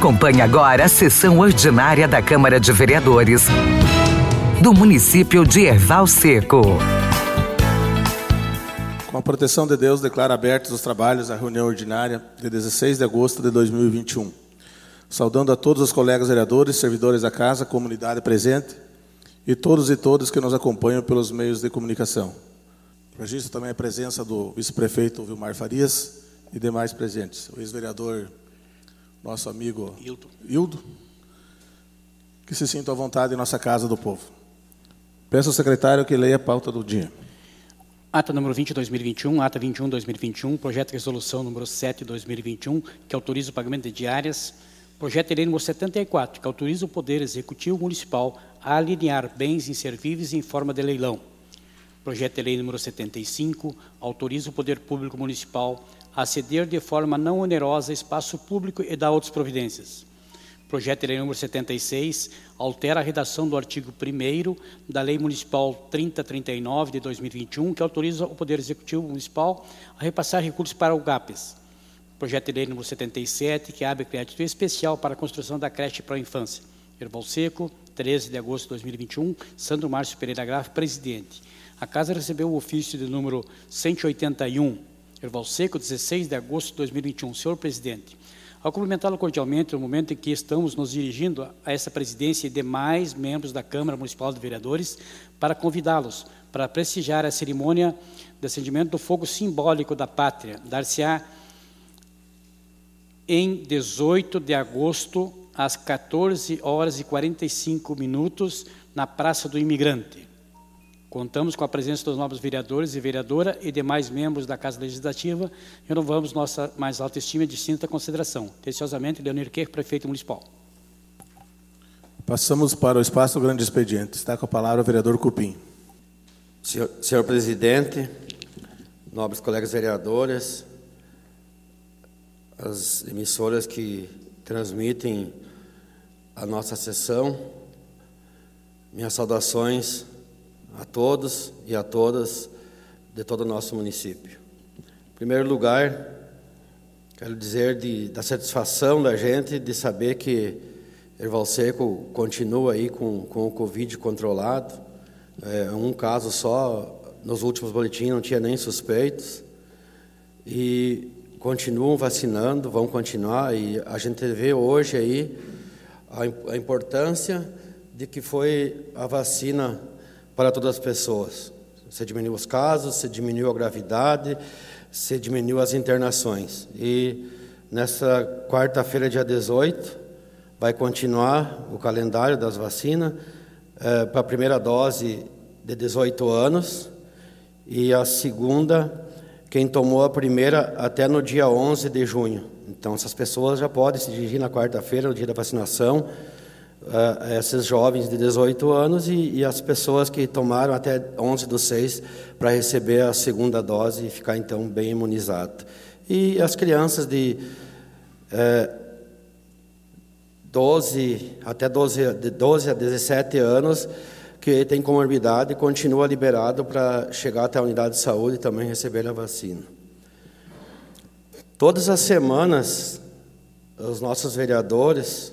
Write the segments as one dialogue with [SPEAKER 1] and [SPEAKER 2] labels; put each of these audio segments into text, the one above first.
[SPEAKER 1] Acompanhe agora a sessão ordinária da Câmara de Vereadores do município de Erval Seco.
[SPEAKER 2] Com a proteção de Deus, declaro abertos os trabalhos da reunião ordinária de 16 de agosto de 2021. Saudando a todos os colegas vereadores, servidores da casa, comunidade presente e todos e todas que nos acompanham pelos meios de comunicação. Registro também a presença do vice-prefeito Vilmar Farias e demais presentes. O ex-vereador nosso amigo Hildo. Hildo, que se sinta à vontade em nossa Casa do Povo. Peço ao secretário que leia a pauta do dia.
[SPEAKER 3] Ata número 20, 2021, ata 21, 2021, projeto de resolução número 7, 2021, que autoriza o pagamento de diárias, projeto de lei número 74, que autoriza o Poder Executivo Municipal a alinear bens inservíveis em forma de leilão. Projeto de lei número 75, autoriza o Poder Público Municipal a ceder de forma não onerosa espaço público e dar outras providências. Projeto de Lei número 76 altera a redação do artigo 1 da Lei Municipal 3039 de 2021, que autoriza o Poder Executivo Municipal a repassar recursos para o GAPES. Projeto de Lei número 77, que abre crédito especial para a construção da creche para a infância. Erval Seco, 13 de agosto de 2021, Sandro Márcio Pereira Graf, presidente. A Casa recebeu o ofício de número 181 Erval Seco, 16 de agosto de 2021. Senhor presidente, ao cumprimentá-lo cordialmente no momento em que estamos nos dirigindo a essa presidência e demais membros da Câmara Municipal de Vereadores, para convidá-los para prestigiar a cerimônia de acendimento do fogo simbólico da pátria, dar-se-á em 18 de agosto, às 14 horas e 45 minutos, na Praça do Imigrante. Contamos com a presença dos novos vereadores e vereadora e demais membros da Casa Legislativa. Renovamos nossa mais alta estima e distinta consideração. Atenciosamente, Leonir Kerr, prefeito municipal.
[SPEAKER 2] Passamos para o espaço do grande expediente. Está com a palavra o vereador Cupim.
[SPEAKER 4] Senhor, senhor presidente, nobres colegas vereadores, as emissoras que transmitem a nossa sessão, minhas saudações a todos e a todas de todo o nosso município. Em primeiro lugar, quero dizer de, da satisfação da gente de saber que Erval Seco continua aí com, com o Covid controlado. É, um caso só, nos últimos boletins não tinha nem suspeitos. E continuam vacinando, vão continuar. E a gente vê hoje aí a, a importância de que foi a vacina para todas as pessoas. Você diminuiu os casos, você diminuiu a gravidade, você diminuiu as internações. E nessa quarta-feira, dia 18, vai continuar o calendário das vacinas é, para a primeira dose de 18 anos e a segunda, quem tomou a primeira até no dia 11 de junho. Então, essas pessoas já podem se dirigir na quarta-feira, no dia da vacinação, uh, esses jovens de 18 anos e, e, as pessoas que tomaram até 11 do 6 para receber a segunda dose e ficar então bem imunizado. E as crianças de uh, 12 até 12, de 12 a 17 anos que tem comorbidade continua liberado para chegar até a unidade de saúde e também receber a vacina. Todas as semanas, os nossos vereadores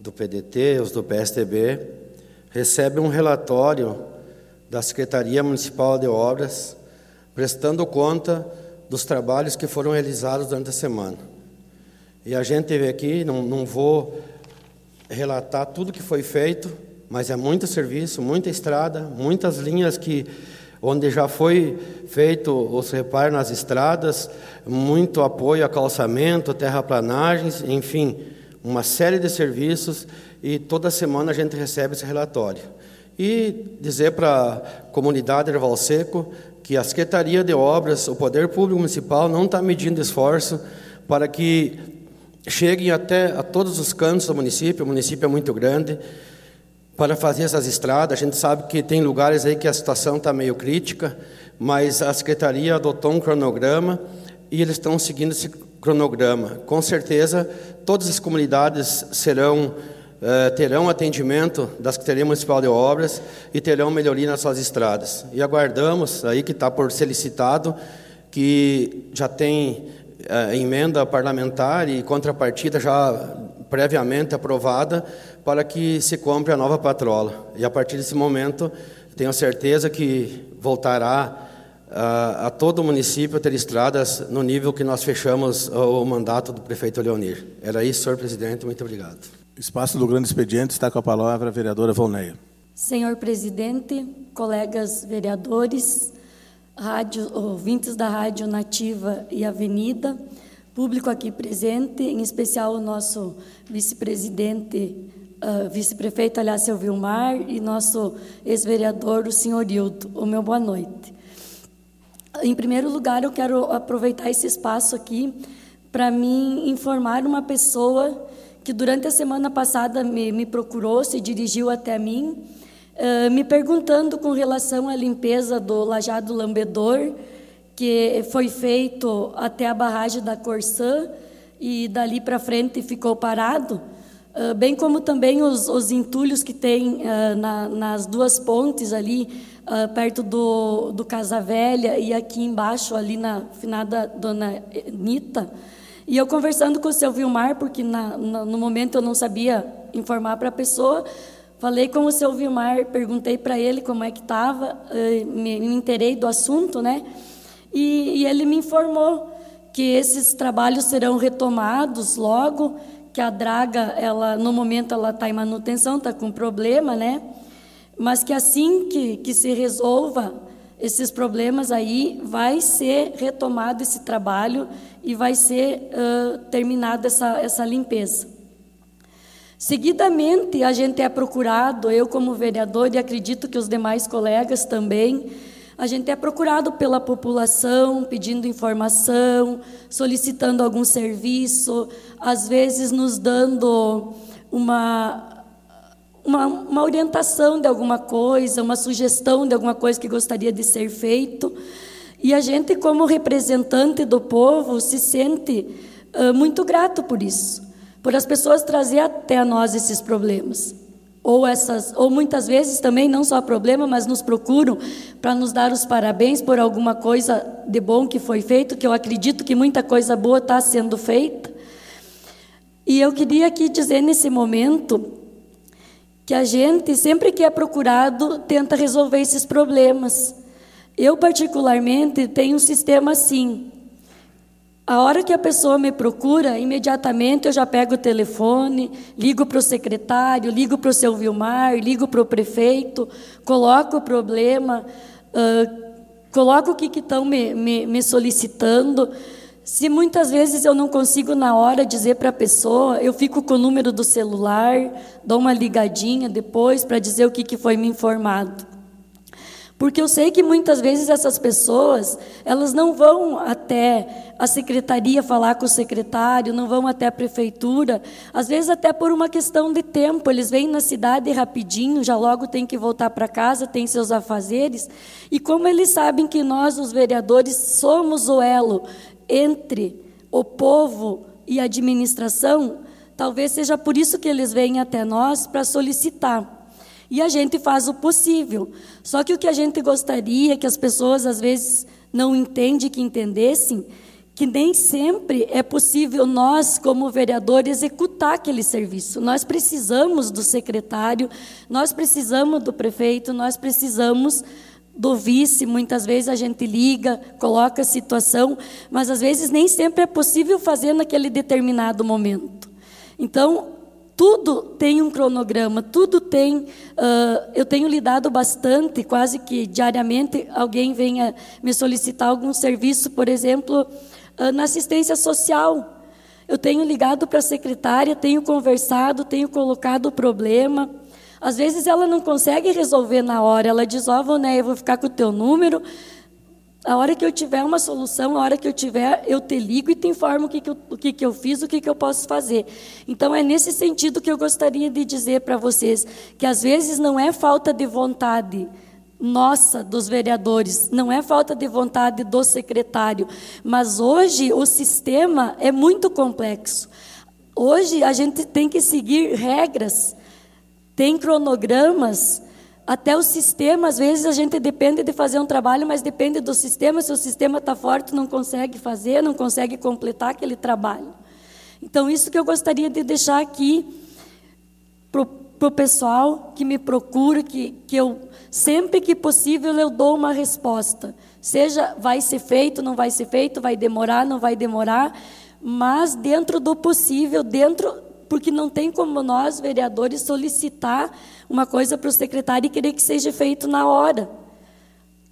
[SPEAKER 4] do PDT, os do PSTB, recebem um relatório da Secretaria Municipal de Obras, prestando conta dos trabalhos que foram realizados durante a semana. E a gente vê aqui, não, não vou relatar tudo que foi feito, mas é muito serviço, muita estrada, muitas linhas que onde já foi feito os reparos nas estradas, muito apoio a calçamento, terraplanagens, enfim, uma série de serviços e toda semana a gente recebe esse relatório. E dizer para a comunidade Erval Seco que a Secretaria de Obras, o Poder Público Municipal não está medindo esforço para que cheguem até a todos os cantos do município, o município é muito grande, para fazer essas estradas. A gente sabe que tem lugares aí que a situação está meio crítica, mas a Secretaria adotou um cronograma e eles estão seguindo esse cronograma. Com certeza, todas as comunidades serão eh, terão atendimento da Secretaria Municipal de Obras e terão melhoria nas suas estradas. E aguardamos aí que está por ser licitado, que já tem eh, emenda parlamentar e contrapartida já previamente aprovada para que se compre a nova patrola. E a partir desse momento, tenho certeza que voltará a, a todo o município ter estradas no nível que nós fechamos o mandato do prefeito Leonir. Era isso, senhor presidente. Muito obrigado.
[SPEAKER 2] Espaço do grande expediente está com a palavra a vereadora Volneia.
[SPEAKER 5] Senhor presidente, colegas vereadores, rádio, ouvintes da Rádio Nativa e Avenida, público aqui presente, em especial o nosso vice-presidente, uh, vice-prefeito Aliácio Vilmar e nosso ex-vereador, o senhor Hildo. O meu boa noite. Em primeiro lugar, eu quero aproveitar esse espaço aqui para me informar uma pessoa que durante a semana passada me, me procurou, se dirigiu até mim, uh, me perguntando com relação à limpeza do lajado lambedor, que foi feito até a barragem da Corsã e dali para frente ficou parado, uh, bem como também os, os entulhos que tem uh, na, nas duas pontes ali, uh, perto do, do Casa Velha e aqui embaixo, ali na finada Dona Nita. E eu conversando com o seu Vilmar, porque na, na, no momento eu não sabia informar para a pessoa, falei com o seu Vilmar, perguntei para ele como é que estava, me, me interei do assunto, né? E, e ele me informou que esses trabalhos serão retomados logo, que a draga, ela no momento ela está em manutenção, está com problema, né? Mas que assim que, que se resolva esses problemas aí, vai ser retomado esse trabalho e vai ser uh, terminada essa, essa limpeza. Seguidamente, a gente é procurado, eu como vereador, e acredito que os demais colegas também, a gente é procurado pela população, pedindo informação, solicitando algum serviço, às vezes nos dando uma, uma, uma, orientação de alguma coisa, uma sugestão de alguma coisa que gostaria de ser feito. E a gente, como representante do povo, se sente uh, muito grato por isso, por as pessoas trazer até nós esses problemas ou essas ou muitas vezes também não só problema, mas nos procuram para nos dar os parabéns por alguma coisa de bom que foi feito, que eu acredito que muita coisa boa está sendo feita. E eu queria aqui dizer nesse momento que a gente sempre que é procurado tenta resolver esses problemas. Eu particularmente tenho um sistema assim. A hora que a pessoa me procura, imediatamente eu já pego o telefone, ligo para o secretário, ligo para o seu Vilmar, ligo para o prefeito, coloco o problema, uh, coloco o que estão me, me, me solicitando. Se muitas vezes eu não consigo na hora dizer para a pessoa, eu fico com o número do celular, dou uma ligadinha depois para dizer o que, que foi me informado. Porque eu sei que muitas vezes essas pessoas, elas não vão até a secretaria falar com o secretário, não vão até a prefeitura, às vezes até por uma questão de tempo, eles vêm na cidade rapidinho, já logo tem que voltar para casa, tem seus afazeres, e como eles sabem que nós, os vereadores, somos o elo entre o povo e a administração, talvez seja por isso que eles vêm até nós para solicitar. E a gente faz o possível. Só que o que a gente gostaria que as pessoas às vezes não entendem que entendessem, que nem sempre é possível nós, como vereador, executar aquele serviço. Nós precisamos do secretário, nós precisamos do prefeito, nós precisamos do vice. Muitas vezes a gente liga, coloca a situação, mas às vezes nem sempre é possível fazer naquele determinado momento. Então, tudo tem um cronograma, tudo tem. Uh, eu tenho lidado bastante, quase que diariamente, alguém venha me solicitar algum serviço, por exemplo, uh, na assistência social. Eu tenho ligado para a secretária, tenho conversado, tenho colocado o problema. Às vezes ela não consegue resolver na hora, ela diz: Ó, oh, né, eu vou ficar com o teu número, a hora que eu tiver uma solução, a hora que eu tiver, eu te ligo e te informo o que, que, eu, o que, que eu fiz, o que, que eu posso fazer. Então, é nesse sentido que eu gostaria de dizer para vocês que às vezes não é falta de vontade nossa, dos vereadores, não é falta de vontade do secretário, mas hoje o sistema é muito complexo. Hoje a gente tem que seguir regras, tem cronogramas até o sistema, às vezes a gente depende de fazer um trabalho, mas depende do sistema. Se o sistema está forte, não consegue fazer, não consegue completar aquele trabalho. Então, isso que eu gostaria de deixar aqui para o pessoal que me procura, que, que eu, sempre que possível, eu dou uma resposta. Seja vai ser feito, não vai ser feito, vai demorar, não vai demorar, mas dentro do possível, dentro, porque não tem como nós, vereadores, solicitar uma coisa para o secretário e querer que seja feito na hora.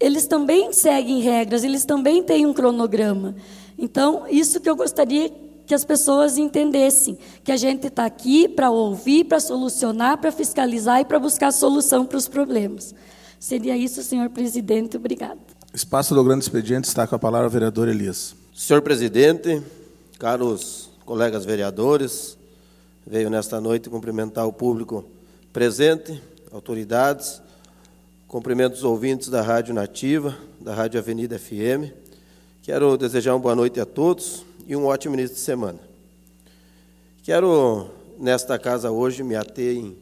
[SPEAKER 5] Eles também seguem regras, eles também têm um cronograma. Então, isso que eu gostaria que as pessoas entendessem, que a gente está aqui para ouvir, para solucionar, para fiscalizar e para buscar solução para os problemas. Seria isso, senhor presidente. Obrigado.
[SPEAKER 2] Espaço do grande expediente está com a palavra o vereador Elias.
[SPEAKER 6] Senhor presidente, caros colegas vereadores, veio nesta noite cumprimentar o público presente, autoridades, cumprimento os ouvintes da Rádio Nativa, da Rádio Avenida FM. Quero desejar uma boa noite a todos e um ótimo início de semana. Quero, nesta casa hoje, me ater em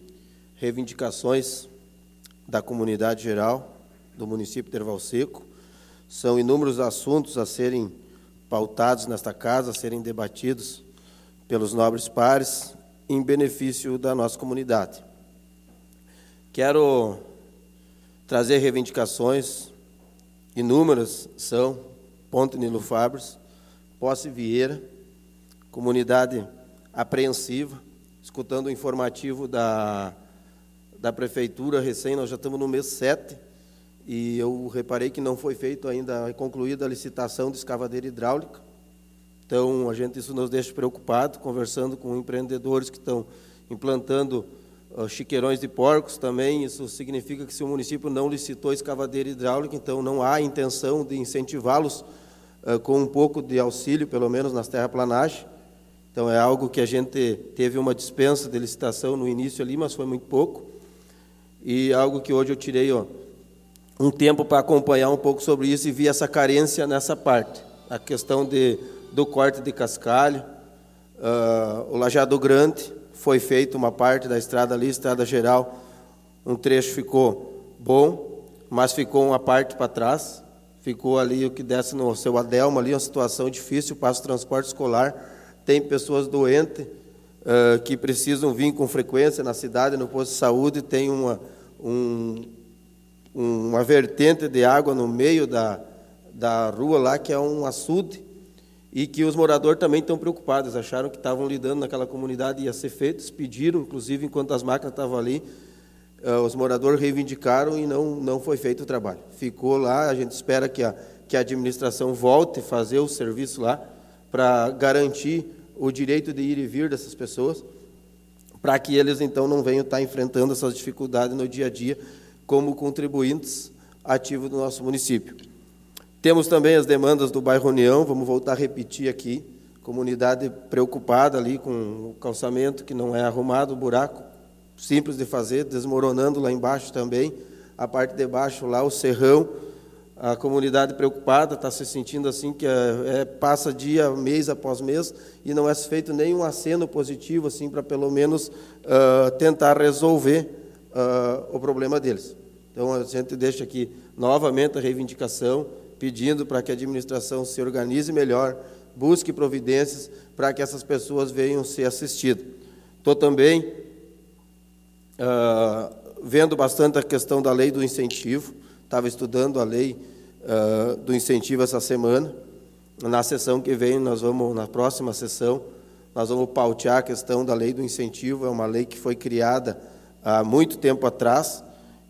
[SPEAKER 6] reivindicações da comunidade geral do município de Erval Seco. São inúmeros assuntos a serem pautados nesta casa, a serem debatidos pelos nobres pares em benefício da nossa comunidade. Quero trazer reivindicações inúmeras, são Ponte Nilo Fabres, Posse Vieira, comunidade apreensiva, escutando o informativo da, da prefeitura recém, nós já estamos no mês 7, e eu reparei que não foi feito ainda, concluída a licitação de escavadeira hidráulica. Então, a gente isso nos deixa preocupado, conversando com empreendedores que estão implantando uh, chiqueirões de porcos também. Isso significa que se o município não licitou escavadeira hidráulica, então não há intenção de incentivá-los uh, com um pouco de auxílio, pelo menos nas terraplanagens. Então é algo que a gente teve uma dispensa de licitação no início ali, mas foi muito pouco. E algo que hoje eu tirei ó, um tempo para acompanhar um pouco sobre isso e vi essa carência nessa parte. A questão de, do corte de cascalho, uh, o Lajado Grande, foi feita uma parte da estrada ali, estrada geral, um trecho ficou bom, mas ficou uma parte para trás. Ficou ali o que desce no seu Adelma, ali uma situação difícil, passa o transporte escolar, tem pessoas doentes uh, que precisam vir com frequência na cidade, no posto de saúde, tem uma, um, uma vertente de água no meio da, da rua lá, que é um açude, e que os moradores também estão preocupados, acharam que estavam lidando naquela comunidade, ia ser feito, pediram, inclusive, enquanto as máquinas estavam ali, uh, os moradores reivindicaram e não, não foi feito o trabalho. Ficou lá, a gente espera que a, que a administração volte a fazer o serviço lá para garantir o direito de ir e vir dessas pessoas, para que eles então não venham estar enfrentando essas dificuldades no dia a dia como contribuintes ativos do nosso município. Temos também as demandas do bairro União, vamos voltar a repetir aqui, comunidade preocupada ali com o calçamento que não é arrumado, o buraco simples de fazer, desmoronando lá embaixo também, a parte de baixo lá, o serrão, a comunidade preocupada, está se sentindo assim que é, é, passa dia, mês após mês, e não é feito nenhum aceno positivo assim para pelo menos uh, tentar resolver uh, o problema deles. Então a gente deixa aqui novamente a reivindicação, pedindo para que a administração se organize melhor, busque providências para que essas pessoas venham ser assistidas. Estou também uh, vendo bastante a questão da lei do incentivo, estava estudando a lei uh, do incentivo essa semana. Na sessão que vem, nós vamos, na próxima sessão, nós vamos pautear a questão da lei do incentivo. É uma lei que foi criada há muito tempo atrás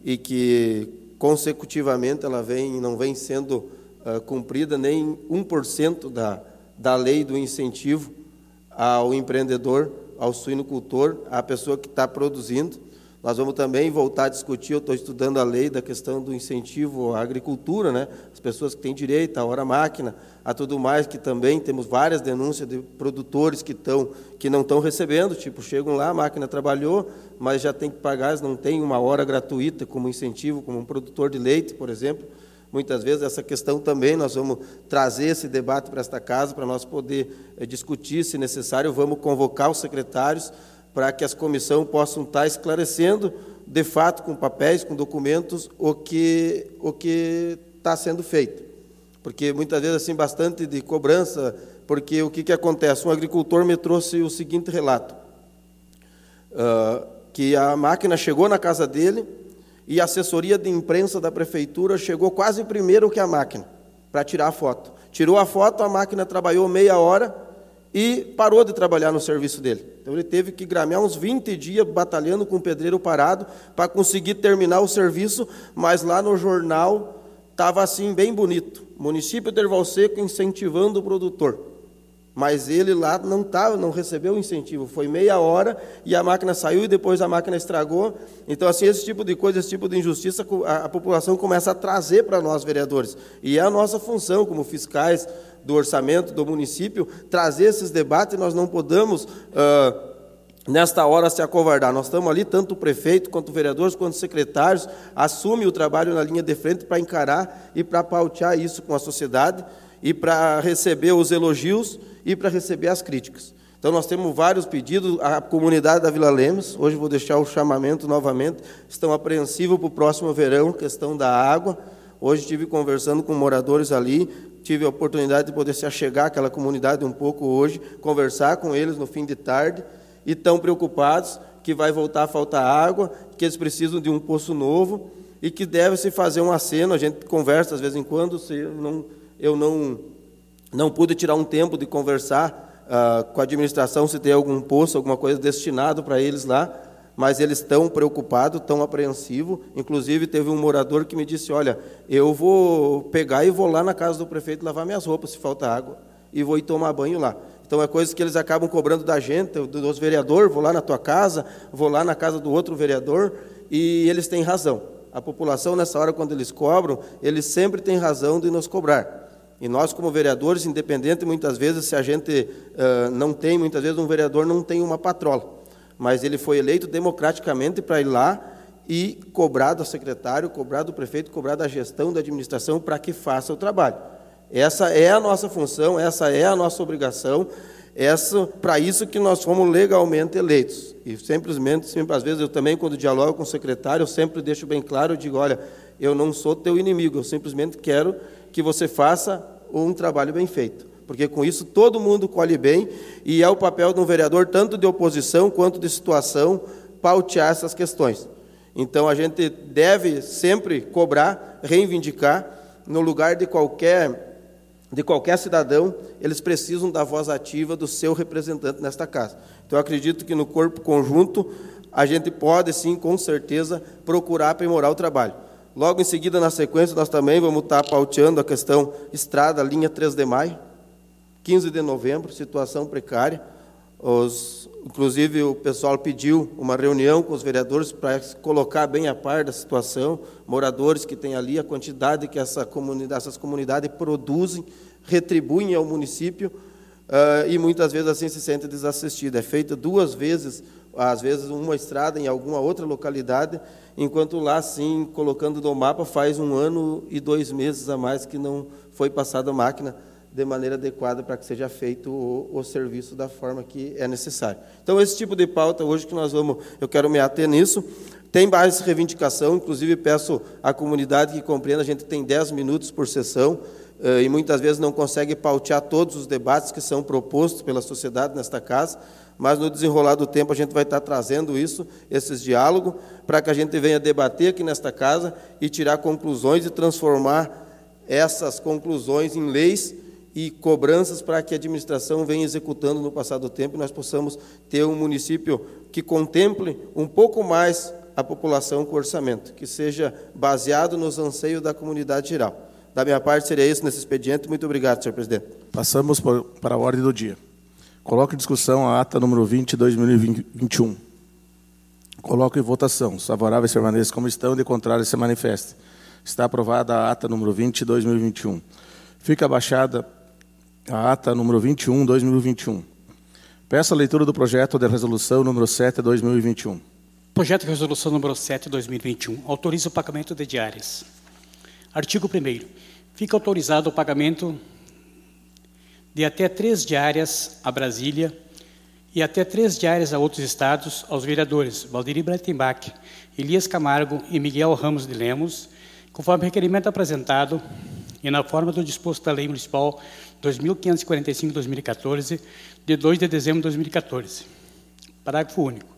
[SPEAKER 6] e que consecutivamente ela vem não vem sendo uh, cumprida nem 1% da, da lei do incentivo ao empreendedor, ao suinocultor, à pessoa que está produzindo. Nós vamos também voltar a discutir, eu estou estudando a lei da questão do incentivo à agricultura, né? as pessoas que têm direito à hora-máquina, a tudo mais, que também temos várias denúncias de produtores que, estão, que não estão recebendo, tipo, chegam lá, a máquina trabalhou, mas já tem que pagar, não têm uma hora gratuita como incentivo, como um produtor de leite, por exemplo. Muitas vezes essa questão também nós vamos trazer esse debate para esta casa, para nós poder é, discutir, se necessário, vamos convocar os secretários, para que as comissões possam estar esclarecendo, de fato, com papéis, com documentos, o que o que está sendo feito. Porque muitas vezes assim bastante de cobrança porque o que, que acontece? Um agricultor me trouxe o seguinte relato, uh, que a máquina chegou na casa dele e a assessoria de imprensa da prefeitura chegou quase primeiro que a máquina, para tirar a foto. Tirou a foto, a máquina trabalhou meia hora e parou de trabalhar no serviço dele. Então ele teve que gramear uns 20 dias batalhando com o pedreiro parado para conseguir terminar o serviço, mas lá no jornal estava assim bem bonito. Município de Erval Seco incentivando o produtor. Mas ele lá não tava, não recebeu o incentivo. Foi meia hora e a máquina saiu e depois a máquina estragou. Então, assim, esse tipo de coisa, esse tipo de injustiça, a, a população começa a trazer para nós, vereadores. E é a nossa função, como fiscais do orçamento do município, trazer esses debates. Nós não podemos. Uh, nesta hora se acovardar. Nós estamos ali, tanto o prefeito, quanto vereadores, quanto os secretários, assume o trabalho na linha de frente para encarar e para pautear isso com a sociedade e para receber os elogios e para receber as críticas. Então nós temos vários pedidos, a comunidade da Vila Lemos, hoje vou deixar o chamamento novamente, estão apreensivos para o próximo verão, questão da água. Hoje estive conversando com moradores ali, tive a oportunidade de poder se achegar àquela comunidade um pouco hoje, conversar com eles no fim de tarde, e estão preocupados que vai voltar a faltar água, que eles precisam de um poço novo e que deve se fazer um aceno. A gente conversa de vez em quando, se eu não, eu não, não pude tirar um tempo de conversar uh, com a administração se tem algum poço, alguma coisa destinado para eles lá, mas eles estão preocupados, estão apreensivos. Inclusive, teve um morador que me disse: Olha, eu vou pegar e vou lá na casa do prefeito lavar minhas roupas se falta água, e vou ir tomar banho lá. Então é coisa que eles acabam cobrando da gente, dos vereadores, vou lá na tua casa, vou lá na casa do outro vereador, e eles têm razão. A população, nessa hora, quando eles cobram, eles sempre têm razão de nos cobrar. E nós, como vereadores, independente, muitas vezes, se a gente uh, não tem, muitas vezes um vereador não tem uma patrola, mas ele foi eleito democraticamente para ir lá e cobrar do secretário, cobrar do prefeito, cobrar da gestão, da administração, para que faça o trabalho. Essa é a nossa função, essa é a nossa obrigação, essa para isso que nós fomos legalmente eleitos. E simplesmente, sempre, às vezes eu também quando dialogo com o secretário, eu sempre deixo bem claro, eu digo, olha, eu não sou teu inimigo, eu simplesmente quero que você faça um trabalho bem feito. Porque com isso todo mundo colhe bem e é o papel de um vereador tanto de oposição quanto de situação pautear essas questões. Então a gente deve sempre cobrar, reivindicar no lugar de qualquer de qualquer cidadão, eles precisam da voz ativa do seu representante nesta casa. Então, eu acredito que no corpo conjunto, a gente pode, sim, com certeza, procurar aprimorar o trabalho. Logo em seguida, na sequência, nós também vamos estar pauteando a questão estrada, linha 3 de maio, 15 de novembro, situação precária. Os, inclusive, o pessoal pediu uma reunião com os vereadores para colocar bem a par da situação, moradores que tem ali, a quantidade que essa comunidade, essas comunidades produzem, retribuem ao município, uh, e muitas vezes assim se sente desassistido. É feita duas vezes, às vezes uma estrada em alguma outra localidade, enquanto lá, sim, colocando no mapa, faz um ano e dois meses a mais que não foi passada a máquina de maneira adequada para que seja feito o, o, serviço da forma que é necessário. Então, esse tipo de pauta hoje que nós vamos, eu quero me ater nisso. Tem mais reivindicação, inclusive peço à comunidade que compreenda, a gente tem 10 minutos por sessão, eh, e muitas vezes não consegue pautear todos os debates que são propostos pela sociedade nesta casa, mas no desenrolar do tempo a gente vai estar trazendo isso, esses diálogos, para que a gente venha debater aqui nesta casa e tirar conclusões e transformar essas conclusões em leis e cobranças para que a administração venha executando no passado do tempo e nós possamos ter um município que contemple um pouco mais a população com orçamento, que seja baseado nos anseios da comunidade geral. Da minha parte, seria isso nesse expediente. Muito obrigado, senhor presidente.
[SPEAKER 2] Passamos para a ordem do dia. Coloco em discussão a ata número 20 de 2021. Coloco em votação. Os favoráveis permaneçam como estão, de contrário se manifeste. Está aprovada a ata número 20 de 2021. Fica abaixada a ata número 21, 2021. Peço a leitura do projeto de resolução número 7, 2021.
[SPEAKER 3] Projeto de resolução número 7, 2021. Autoriza o pagamento de diárias. Artigo 1 Fica autorizado o pagamento de até três diárias a Brasília e até três diárias a outros estados aos vereadores Valdiri Breitenbach, Elias Camargo e Miguel Ramos de Lemos, conforme requerimento apresentado e na forma do disposto da Lei Municipal 2545-2014, de 2 de dezembro de 2014. Parágrafo único.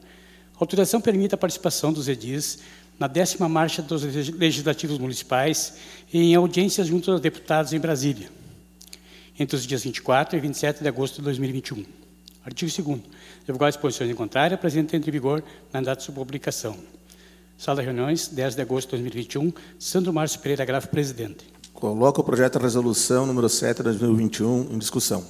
[SPEAKER 3] A autorização permite a participação dos edis na décima marcha dos legislativos municipais e em audiências junto aos deputados em Brasília, entre os dias 24 e 27 de agosto de 2021. Artigo 2 Divulgar disposições em contrário, apresenta entre vigor na data de sua publicação. Sala de reuniões, 10 de agosto de 2021, Sandro Márcio Pereira Grafo, presidente.
[SPEAKER 2] Coloco o projeto de resolução número 7 de 2021 em discussão.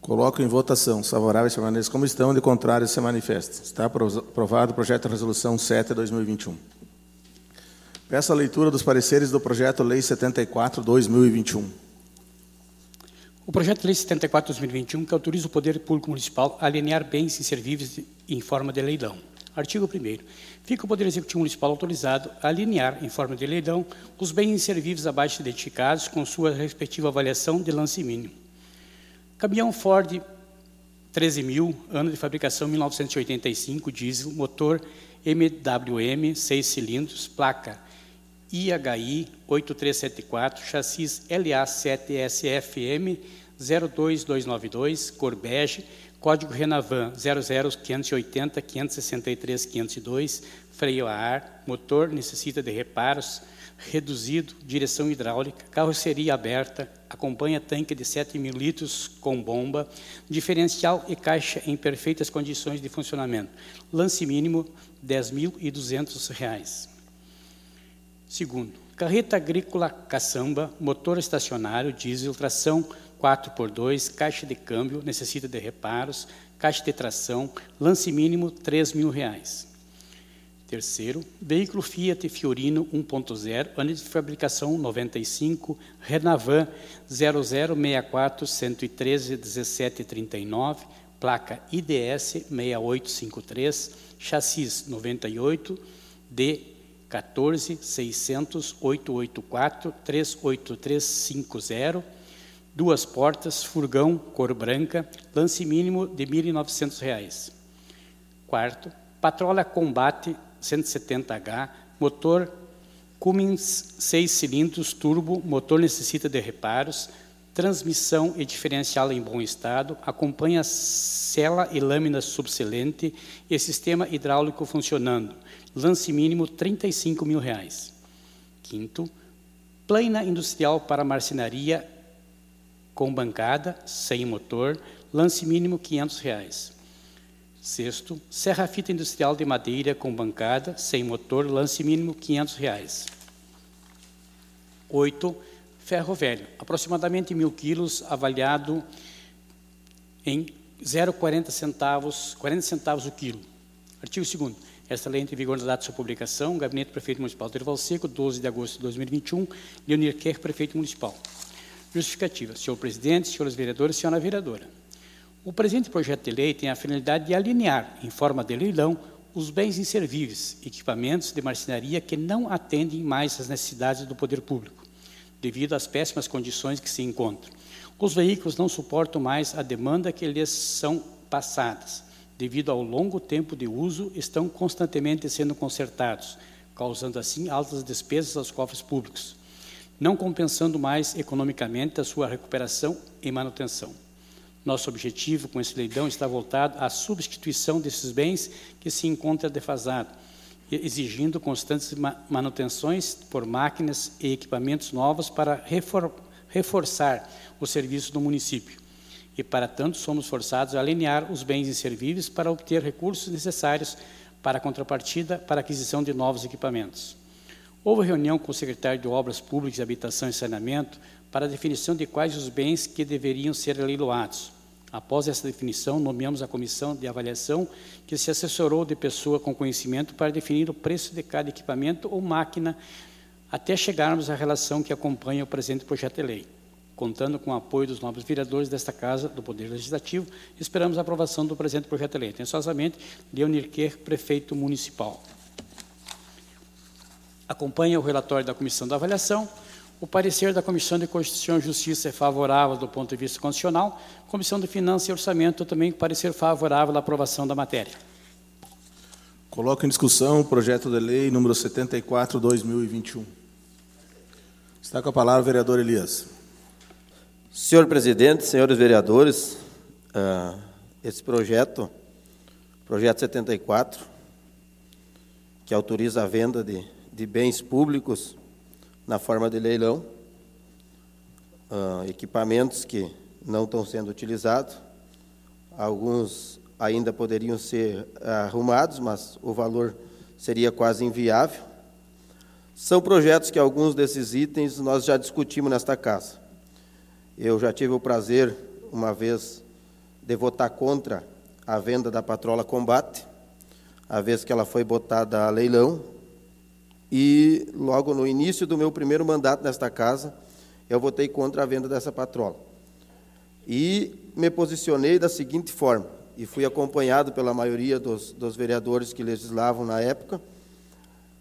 [SPEAKER 2] Coloco em votação. Os favoráveis permaneçam como estão, de contrário se manifestam. Está aprovado o projeto de resolução 7 de 2021. Peço a leitura dos pareceres do projeto Lei 74 2021.
[SPEAKER 3] O projeto de Lei 74 2021 que autoriza o Poder Público Municipal a alienar bens inservíveis em forma de leilão. Artigo 1 Fica o Poder Executivo Municipal autorizado a alinear, em forma de leilão, os bens inservíveis abaixo identificados com sua respectiva avaliação de lance mínimo. Caminhão Ford 13.000, ano de fabricação 1985, diesel, motor MWM, 6 cilindros, placa IHI 8374, chassis LA7SFM 02292, cor bege, Código Renavan 00580 563 502, freio a ar, motor necessita de reparos, reduzido, direção hidráulica, carroceria aberta, acompanha tanque de 7 mil litros com bomba, diferencial e caixa em perfeitas condições de funcionamento. Lance mínimo R$ 10.200. Segundo, carreta agrícola caçamba, motor estacionário, diesel, tração 4x2, caixa de câmbio, necessita de reparos, caixa de tração, lance mínimo 3 mil reais. Terceiro, veículo Fiat Fiorino 1.0, ano de fabricação 95, Renavan 0064 113 1739, placa IDS 6853, chassis 98 D 14 600 884 38350 duas portas, furgão, cor branca, lance mínimo de R$ 1.900. Quarto, patrola combate 170H, motor Cummins 6 cilindros turbo, motor necessita de reparos, transmissão e diferencial em bom estado, acompanha cela e lâmina subselente e sistema hidráulico funcionando. Lance mínimo 35 mil reais. Quinto, plana industrial para marcenaria com bancada, sem motor, lance mínimo 500 reais. Sexto, serra-fita industrial de madeira com bancada, sem motor, lance mínimo 500 reais. Oito, ferro velho, aproximadamente mil quilos, avaliado em 0,40 centavos, 40 centavos o quilo. Artigo 2 esta lei entra em vigor na data de sua publicação, Gabinete Prefeito Municipal de Erval Seco, 12 de agosto de 2021, Leonir Kerr, Prefeito Municipal. Justificativa. Senhor presidente, senhores vereadores, senhora vereadora. O presente projeto de lei tem a finalidade de alinhar, em forma de leilão, os bens inservíveis, equipamentos de marcenaria que não atendem mais às necessidades do poder público, devido às péssimas condições que se encontram. Os veículos não suportam mais a demanda que lhes são passadas. Devido ao longo tempo de uso, estão constantemente sendo consertados, causando assim altas despesas aos cofres públicos não compensando mais economicamente a sua recuperação e manutenção. Nosso objetivo com esse leilão está voltado à substituição desses bens que se encontram defasados, exigindo constantes manutenções por máquinas e equipamentos novos para refor reforçar o serviço do município. E, para tanto, somos forçados a alinhar os bens inservíveis para obter recursos necessários para a contrapartida para a aquisição de novos equipamentos. Houve reunião com o secretário de Obras Públicas, Habitação e Saneamento para a definição de quais os bens que deveriam ser leiloados. Após essa definição, nomeamos a comissão de avaliação que se assessorou de pessoa com conhecimento para definir o preço de cada equipamento ou máquina até chegarmos à relação que acompanha o presente projeto de lei. Contando com o apoio dos nobres vereadores desta Casa do Poder Legislativo, esperamos a aprovação do presente projeto de lei. Atenciosamente, Leonir Kerr, Prefeito Municipal. Acompanha o relatório da Comissão da Avaliação. O parecer da Comissão de Constituição e Justiça é favorável do ponto de vista constitucional. Comissão de Finanças e Orçamento também parecer favorável à aprovação da matéria.
[SPEAKER 2] Coloco em discussão o projeto de lei número 74, 2021. Está com a palavra o vereador Elias.
[SPEAKER 6] Senhor presidente, senhores vereadores, uh, esse projeto, projeto 74, que autoriza a venda de, de bens públicos na forma de leilão, uh, equipamentos que não estão sendo utilizados, alguns ainda poderiam ser arrumados, mas o valor seria quase inviável. São projetos que alguns desses itens nós já discutimos nesta casa. Eu já tive o prazer, uma vez, de votar contra a venda da Patrola Combate, a vez que ela foi botada a leilão, e logo no início do meu primeiro mandato nesta casa, eu votei contra a venda dessa patrola. E me posicionei da seguinte forma: e fui acompanhado pela maioria dos, dos vereadores que legislavam na época,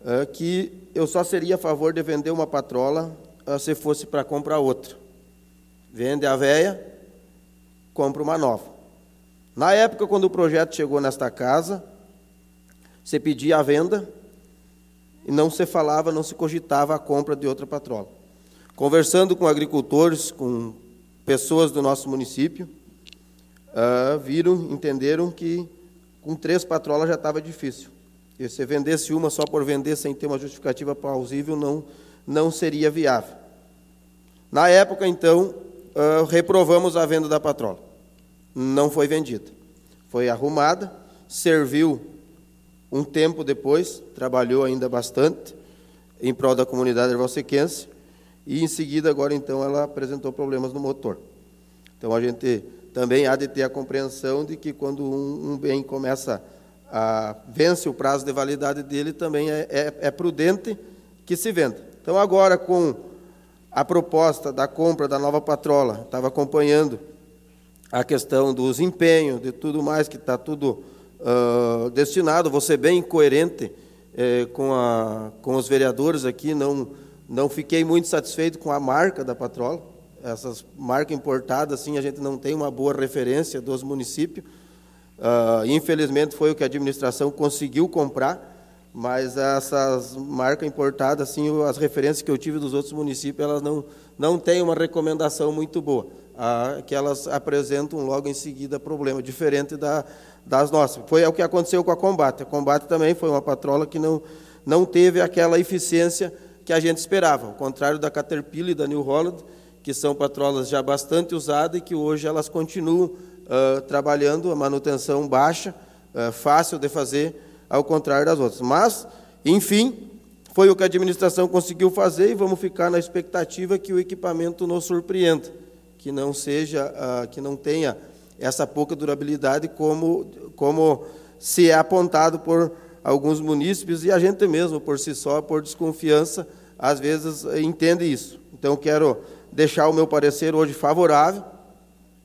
[SPEAKER 6] uh, que eu só seria a favor de vender uma patrola uh, se fosse para comprar outra. Vende a velha, compra uma nova. Na época, quando o projeto chegou nesta casa, se pedia a venda e não se falava, não se cogitava a compra de outra patrola. Conversando com agricultores, com pessoas do nosso município, uh, viram, entenderam que com três patrolas já estava difícil. E se vendesse uma só por vender, sem ter uma justificativa plausível, não, não seria viável. Na época, então, uh, reprovamos a venda da patrola. Não foi vendida. Foi arrumada, serviu um tempo depois, trabalhou ainda bastante em prol da comunidade ervalsequense, e em seguida, agora então, ela apresentou problemas no motor. Então a gente também há de ter a compreensão de que quando um, um bem começa a vence o prazo de validade dele, também é, é, é prudente que se venda. Então, agora, com a proposta da compra da nova patrola, estava acompanhando a questão dos empenhos, de tudo mais, que está tudo uh, destinado, ser bem coerente eh, com, a, com os vereadores aqui, não, não fiquei muito satisfeito com a marca da patrola, essas marcas importadas, assim, a gente não tem uma boa referência dos municípios. Uh, infelizmente foi o que a administração conseguiu comprar, mas essas marcas importadas, assim, as referências que eu tive dos outros municípios, elas não, não têm uma recomendação muito boa, uh, que elas apresentam logo em seguida problema, diferente da, das nossas. Foi o que aconteceu com a Combate. A Combate também foi uma patrola que não, não teve aquela eficiência que a gente esperava, ao contrário da Caterpillar e da New Holland, que são patrolas já bastante usadas e que hoje elas continuam uh, trabalhando, a manutenção baixa, uh, fácil de fazer, ao contrário das outras. Mas, enfim, foi o que a administração conseguiu fazer e vamos ficar na expectativa que o equipamento nos surpreenda, que não seja, uh, que não tenha essa pouca durabilidade como, como se é apontado por alguns munícipes e a gente mesmo, por si só, por desconfiança, às vezes entende isso. Então, quero deixar o meu parecer hoje favorável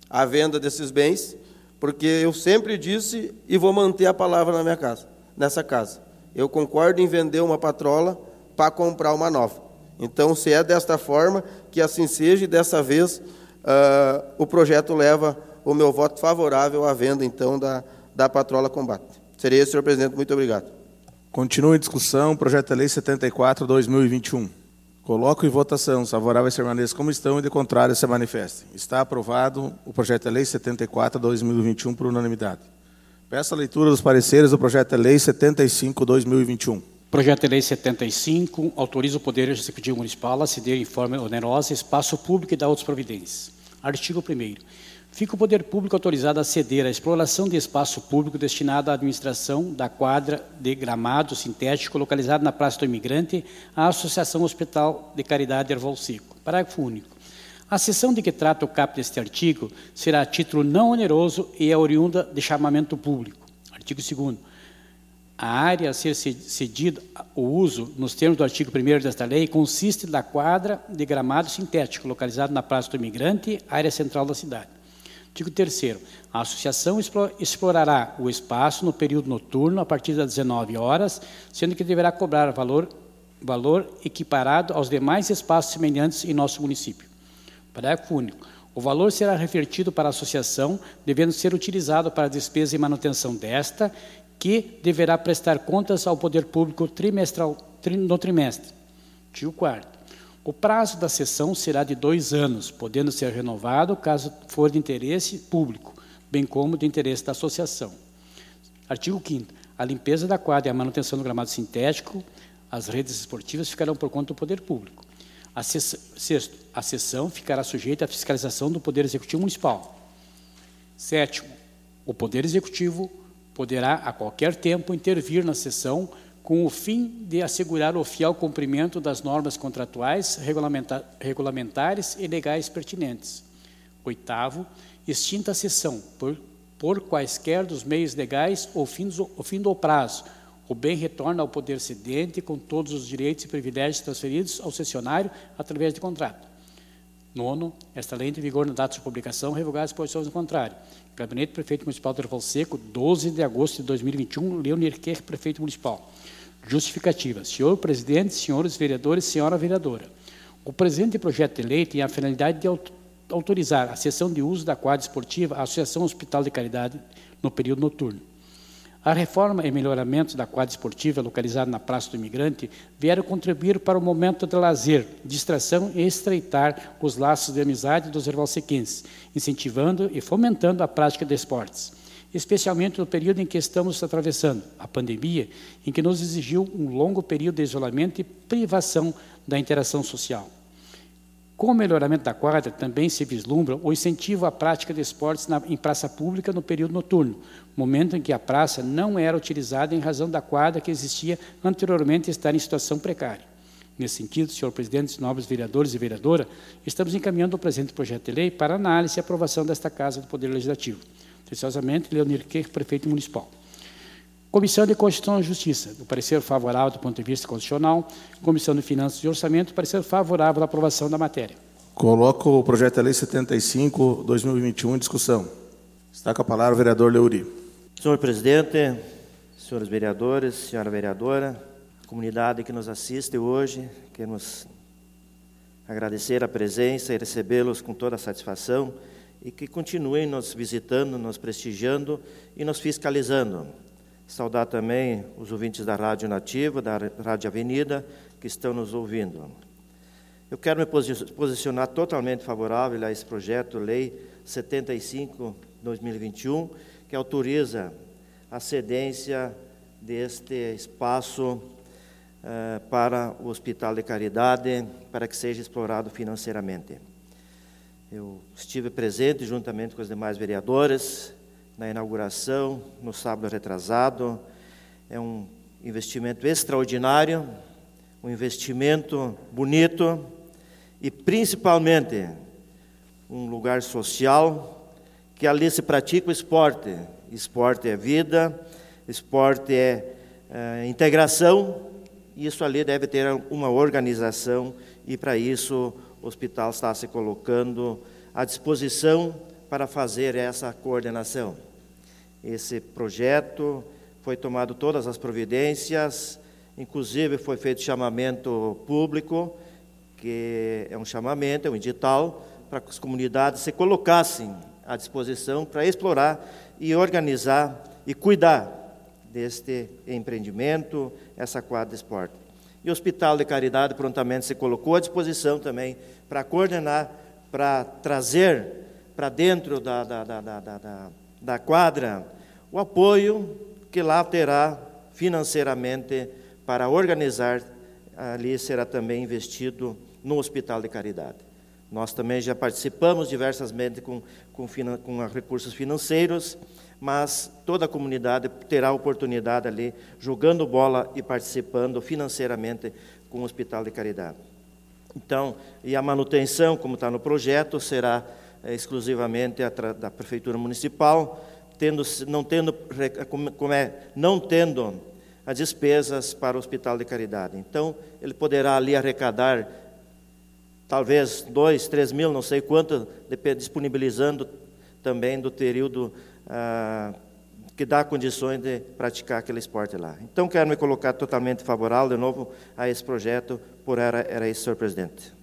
[SPEAKER 6] à venda desses bens, porque eu sempre disse e vou manter a palavra na minha casa, nessa casa. Eu concordo em vender uma patrola para comprar uma nova. Então, se é desta forma, que assim seja, e dessa vez uh, o projeto leva o meu voto favorável à venda, então, da, da patrola combate. Seria isso, senhor presidente. Muito obrigado.
[SPEAKER 2] Continua em discussão, projeto de lei 74, 2021. Coloco em votação. Os favoráveis permaneçam como estão e de contrário se manifestem. Está aprovado o projeto de lei 74/2021 por unanimidade. Peço a leitura dos pareceres do projeto de lei 75/2021.
[SPEAKER 3] Projeto de Lei 75 autoriza o Poder Executivo Municipal a ceder em forma onerosa espaço público e dar outras providências. Artigo 1 Fica o poder público autorizado a ceder a exploração de espaço público destinado à administração da quadra de gramado sintético localizada na Praça do Imigrante à Associação Hospital de Caridade Erval Seco. Parágrafo único. A sessão de que trata o caput deste artigo será a título não oneroso e é oriunda de chamamento público. Artigo 2 a área a ser cedido o uso, nos termos do artigo 1 desta lei, consiste da quadra de gramado sintético, localizada na Praça do Imigrante, área central da cidade. Artigo 3 A associação explorará o espaço no período noturno a partir das 19 horas, sendo que deverá cobrar valor, valor equiparado aos demais espaços semelhantes em nosso município. Parágrafo único. O valor será revertido para a associação, devendo ser utilizado para a despesa e manutenção desta, que deverá prestar contas ao poder público trimestral no trimestre. Artigo 4 O prazo da sessão será de dois anos, podendo ser renovado caso for de interesse público, bem como de interesse da associação. Artigo 5 A limpeza da quadra e a manutenção do gramado sintético, as redes esportivas ficarão por conta do poder público. A sexto, a sessão ficará sujeita à fiscalização do Poder Executivo Municipal. Sétimo, o Poder Executivo poderá, a qualquer tempo, intervir na sessão com o fim de assegurar o fiel cumprimento das normas contratuais, regulamentares e legais pertinentes. Oitavo, extinta a sessão por, por quaisquer dos meios legais ou fim, o fim do prazo. O bem retorna ao poder cedente com todos os direitos e privilégios transferidos ao cessionário através de contrato. Nono, esta lei em vigor na data de publicação, revogar as posições do contrário. Gabinete Prefeito Municipal de Erval Seco, 12 de agosto de 2021, Leonir Kerr, Prefeito Municipal. Justificativa. Senhor Presidente, senhores vereadores, senhora vereadora. O presente projeto de lei tem a finalidade de autorizar a cessão de uso da quadra esportiva à Associação Hospital de Caridade no período noturno. A reforma e melhoramento da quadra esportiva localizada na Praça do Imigrante vieram contribuir para o momento de lazer, distração e estreitar os laços de amizade dos ervalsequenses, incentivando e fomentando a prática de esportes especialmente no período em que estamos atravessando, a pandemia, em que nos exigiu um longo período de isolamento e privação da interação social. Com o melhoramento da quadra, também se vislumbra o incentivo à prática de esportes na, em praça pública no período noturno, momento em que a praça não era utilizada em razão da quadra que existia anteriormente estar em situação precária. Nesse sentido, senhor presidente, nobres vereadores e vereadora, estamos encaminhando o presente projeto de lei para análise e aprovação desta Casa do Poder Legislativo. Atenciosamente, Leonir Kerr, prefeito municipal. Comissão de Constituição e Justiça, do parecer favorável do ponto de vista constitucional. Comissão de Finanças e Orçamento, parecer favorável à aprovação da matéria.
[SPEAKER 2] Coloco o projeto de lei 75, 2021 em discussão. Está com a palavra o vereador Leuri.
[SPEAKER 7] Senhor presidente, senhores vereadores, senhora vereadora, comunidade que nos assiste hoje, queremos agradecer a presença e recebê-los com toda a satisfação e que continuem nos visitando, nos prestigiando e nos fiscalizando. Saudar também os ouvintes da Rádio Nativa, da Rádio Avenida, que estão nos ouvindo. Eu quero me posicionar totalmente favorável a esse projeto, Lei 75-2021, que autoriza a cedência deste espaço eh, para o Hospital de Caridade, para que seja explorado financeiramente. Eu estive presente juntamente com os demais vereadores na inauguração, no sábado retrasado. É um investimento extraordinário, um investimento bonito e principalmente um lugar social que ali se pratica o esporte. Esporte é vida, esporte é, é integração, e isso ali deve ter uma organização, e para isso o hospital está se colocando à disposição para fazer essa coordenação. Esse projeto foi tomado todas as providências, inclusive foi feito chamamento público, que é um chamamento, é um edital, para que as comunidades se colocassem à disposição para explorar e organizar e cuidar deste empreendimento, essa quadra de esporte. E o Hospital de Caridade prontamente se colocou à disposição também para coordenar, para trazer para dentro da, da, da, da, da quadra o apoio que lá terá financeiramente para organizar, ali será também investido no Hospital de Caridade. Nós também já participamos diversamente com, com, com recursos financeiros, mas toda a comunidade terá oportunidade ali, jogando bola e participando financeiramente com o Hospital de Caridade. Então, e a manutenção, como está no projeto, será exclusivamente da Prefeitura Municipal, tendo, não, tendo, como é, não tendo as despesas para o Hospital de Caridade. Então, ele poderá ali arrecadar talvez dois, três mil, não sei quanto, disponibilizando também do período ah, que dá condições de praticar aquele esporte lá. Então, quero me colocar totalmente favorável, de novo, a esse projeto, por era, era isso, senhor presidente.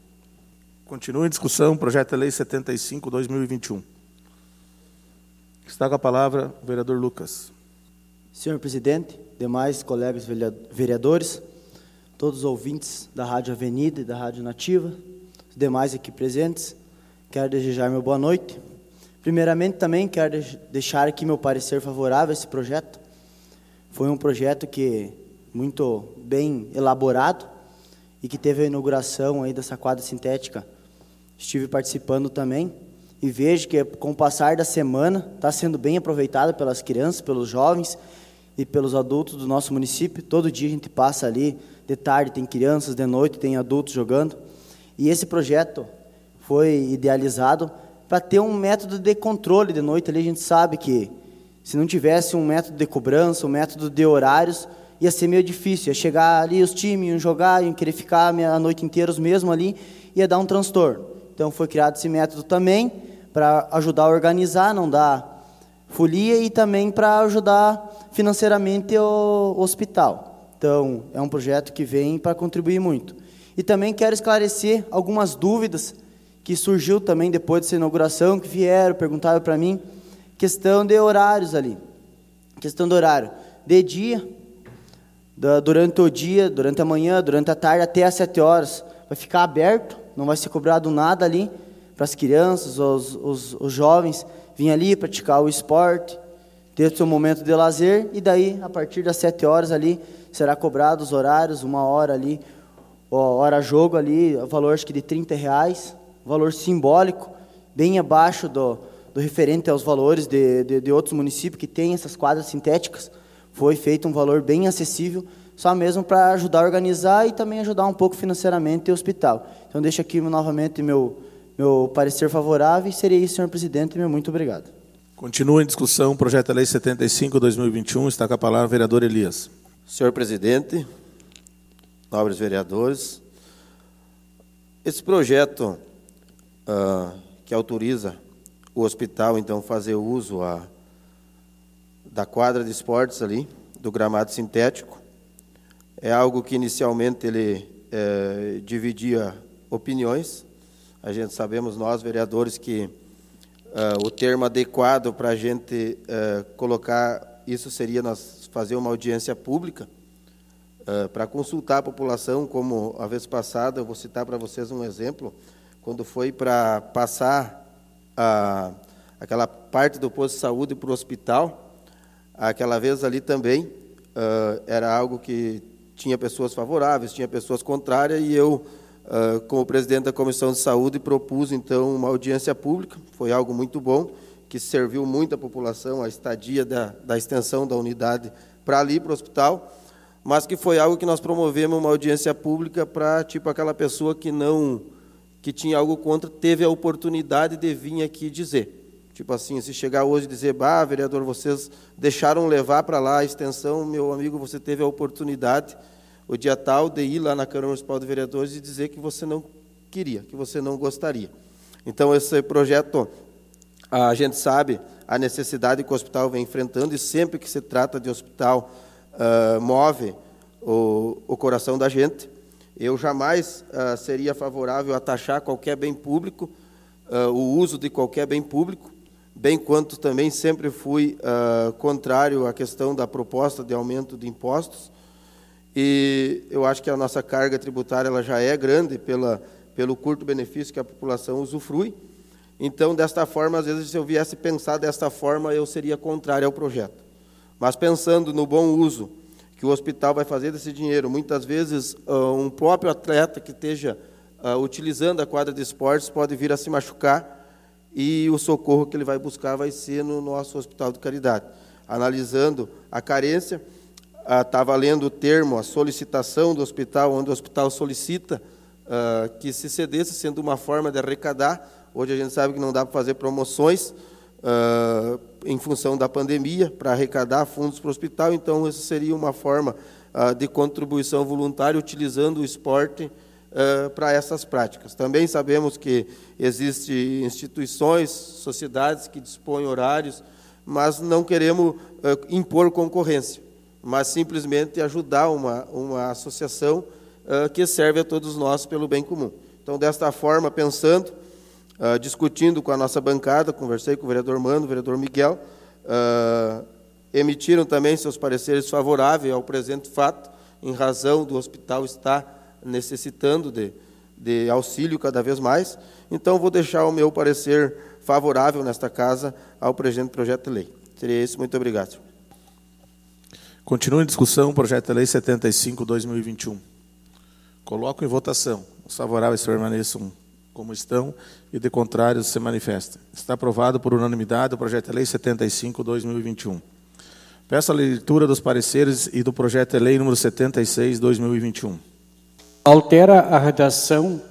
[SPEAKER 2] Continua em discussão projeto de lei 75-2021. Está com a palavra o vereador Lucas.
[SPEAKER 8] Senhor presidente, demais colegas vereadores, todos os ouvintes da Rádio Avenida e da Rádio Nativa, os demais aqui presentes. Quero desejar meu boa noite. Primeiramente, também quero deixar aqui meu parecer favorável a esse projeto. Foi um projeto que muito bem elaborado e que teve a inauguração aí dessa quadra sintética. Estive participando também e vejo que com o passar da semana está sendo bem aproveitado pelas crianças, pelos jovens e pelos adultos do nosso município. Todo dia a gente passa ali de tarde tem crianças, de noite tem adultos jogando. E esse projeto foi idealizado para ter um método de controle de noite. Ali a gente sabe que se não tivesse um método de cobrança, um método de horários, ia ser meio difícil. Ia chegar ali os times, iam jogar, iam querer ficar a noite inteira os mesmos ali, ia dar um transtorno. Então foi criado esse método também para ajudar a organizar, não dar folia e também para ajudar financeiramente o hospital. Então, é um projeto que vem para contribuir muito. E também quero esclarecer algumas dúvidas que surgiu também depois dessa inauguração, que vieram, perguntaram para mim, questão de horários ali. Questão do horário. De dia, durante o dia, durante a manhã, durante a tarde, até às sete horas, vai ficar aberto, não vai ser cobrado nada ali para as crianças, os, os, os jovens, vir ali praticar o esporte, ter seu momento de lazer, e daí, a partir das sete horas ali, será cobrado os horários, uma hora ali, hora jogo ali, valor acho que de 30 reais, valor simbólico, bem abaixo do, do referente aos valores de, de, de outros municípios que têm essas quadras sintéticas. Foi feito um valor bem acessível, só mesmo para ajudar a organizar e também ajudar um pouco financeiramente o hospital. Então, deixo aqui novamente meu, meu parecer favorável e seria isso, senhor presidente. Meu muito obrigado.
[SPEAKER 2] Continua em discussão o projeto de lei 75-2021. Está com a palavra o vereador Elias.
[SPEAKER 6] Senhor presidente, nobres vereadores, esse projeto uh, que autoriza o hospital, então, fazer uso a, da quadra de esportes ali, do gramado sintético, é algo que inicialmente ele é, dividia opiniões. A gente sabemos, nós, vereadores, que uh, o termo adequado para a gente uh, colocar isso seria nós fazer uma audiência pública uh, para consultar a população, como a vez passada, eu vou citar para vocês um exemplo, quando foi para passar a, aquela parte do posto de saúde para o hospital, aquela vez ali também era algo que tinha pessoas favoráveis, tinha pessoas contrárias, e eu, uh, como presidente da Comissão de Saúde, propus, então, uma audiência pública, foi algo muito bom, que serviu muito à população, a estadia da, da extensão da unidade para ali, para o hospital, mas que foi algo que nós promovemos uma audiência pública para, tipo, aquela pessoa que não, que tinha algo contra, teve a oportunidade de vir aqui dizer. Tipo assim, se chegar hoje e dizer, bah, vereador, vocês deixaram levar para lá a extensão, meu amigo, você teve a oportunidade, o dia tal, de ir lá na Câmara Municipal de Vereadores e dizer que você não queria, que você não gostaria. Então, esse projeto, a gente sabe, a necessidade que o hospital vem enfrentando e sempre que se trata de hospital uh, move o, o, coração da gente. Eu jamais uh, seria favorável a taxar qualquer bem público, uh, o uso de qualquer bem público, bem quanto também sempre fui contrário à questão da proposta de aumento de impostos. E eu acho que a nossa carga tributária ela já é grande pela, pelo curto benefício que a população usufrui. Então, desta forma, às vezes, se eu viesse pensar desta forma, eu seria contrário ao projeto. Mas pensando no bom uso que o hospital vai fazer desse dinheiro, muitas vezes ah, um próprio atleta que esteja uh, utilizando a quadra de esportes pode vir a se machucar e o socorro que ele vai buscar vai ser no nosso hospital de caridade. Analisando a carência, estava uh, lendo o termo, a solicitação do hospital, onde o hospital solicita uh, que se cedesse, sendo uma forma de arrecadar Hoje a gente sabe que não dá para fazer promoções uh, em função da pandemia para arrecadar fundos para o hospital, então isso seria uma forma uh, de contribuição voluntária utilizando o esporte uh, para essas práticas. Também sabemos que existem instituições, sociedades que dispõem horários, mas não queremos impor concorrência, mas simplesmente ajudar uma, uma associação que serve a todos nós pelo bem comum. Então, desta forma, pensando uh, discutindo com a nossa bancada, conversei com o vereador Mano, o vereador Miguel, uh, emitiram também seus pareceres favoráveis ao presente fato, em razão do hospital estar necessitando de, de auxílio cada vez mais. Então, vou deixar o meu parecer favorável nesta casa ao presente projeto de lei. Seria isso. Muito obrigado.
[SPEAKER 2] Continua em discussão o projeto de lei 75/2021. Coloco em votação. Os favoráveis permaneçam como estão e de contrários se manifesta. Está aprovado por unanimidade o projeto de lei 75/2021. Peço a leitura dos pareceres e do projeto de lei número 76/2021.
[SPEAKER 3] Altera a redação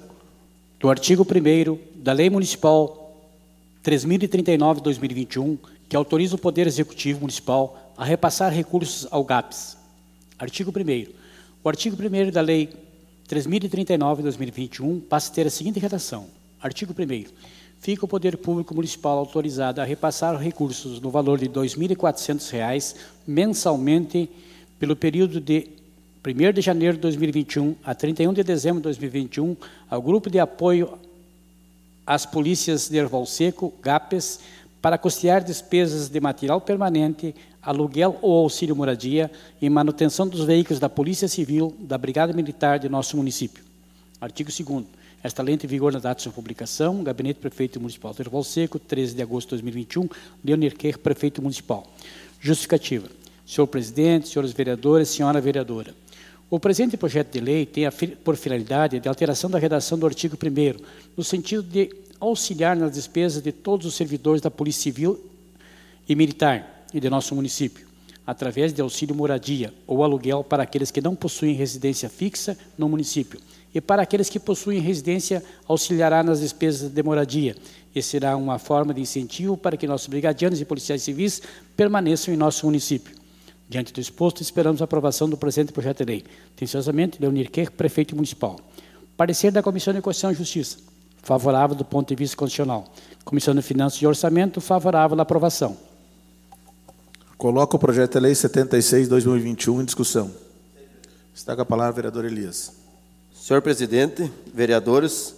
[SPEAKER 3] do artigo 1 da Lei Municipal 3039/2021, que autoriza o Poder Executivo Municipal a repassar recursos ao GAPS. Artigo 1 O artigo 1 da Lei 3039/2021 passa a ter a seguinte redação: Artigo 1 Fica o Poder Público Municipal autorizado a repassar recursos no valor de R$ 2.400 mensalmente pelo período de 1 de janeiro de 2021 a 31 de dezembro de 2021 ao Grupo de Apoio às Polícias de Erval Seco, GAPES, para custear despesas de material permanente, aluguel ou auxílio moradia e manutenção dos veículos da Polícia Civil, da Brigada Militar de nosso município. Artigo 2 Esta lei em vigor na data de sua publicação, Gabinete Prefeito Municipal de Erval Seco, 13 de agosto de 2021, Leonir Kerr, Prefeito Municipal. Justificativa. Senhor Presidente, senhores vereadores, senhora vereadora. O presente projeto de lei tem por finalidade de alteração da redação do artigo 1 no sentido de auxiliar nas despesas de todos os servidores da Polícia Civil e Militar e de nosso município, através de auxílio moradia ou aluguel para aqueles que não possuem residência fixa no município e para aqueles que possuem residência auxiliará nas despesas de moradia e será uma forma de incentivo para que nossos brigadianos e policiais civis permaneçam em nosso município. Diante do exposto, esperamos a aprovação do presente projeto de lei. Atenciosamente, Leonir Kerr, Prefeito Municipal. Parecer da Comissão de Constituição e Justiça. Favorável do ponto de vista constitucional. Comissão de Finanças e Orçamento, favorável à aprovação.
[SPEAKER 2] Coloco o projeto de lei 76/2021 em discussão. Está com a palavra o vereador Elias.
[SPEAKER 6] Senhor presidente, vereadores,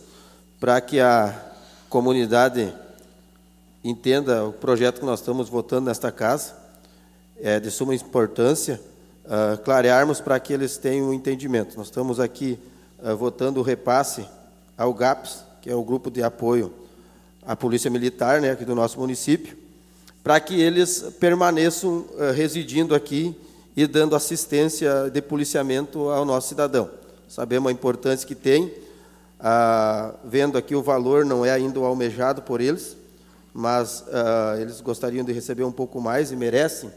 [SPEAKER 6] para que a comunidade entenda o projeto que nós estamos votando nesta casa, é de suma importância uh, clarearmos para que eles tenham um entendimento. Nós estamos aqui uh, votando o repasse ao GAPS, que é o grupo de apoio à Polícia Militar, né, aqui do nosso município, para que eles permaneçam uh, residindo aqui e dando assistência de policiamento ao nosso cidadão. Sabemos a importância que tem, vendo aqui o valor não é ainda o almejado por eles, mas eles gostariam de receber um pouco mais e merecem,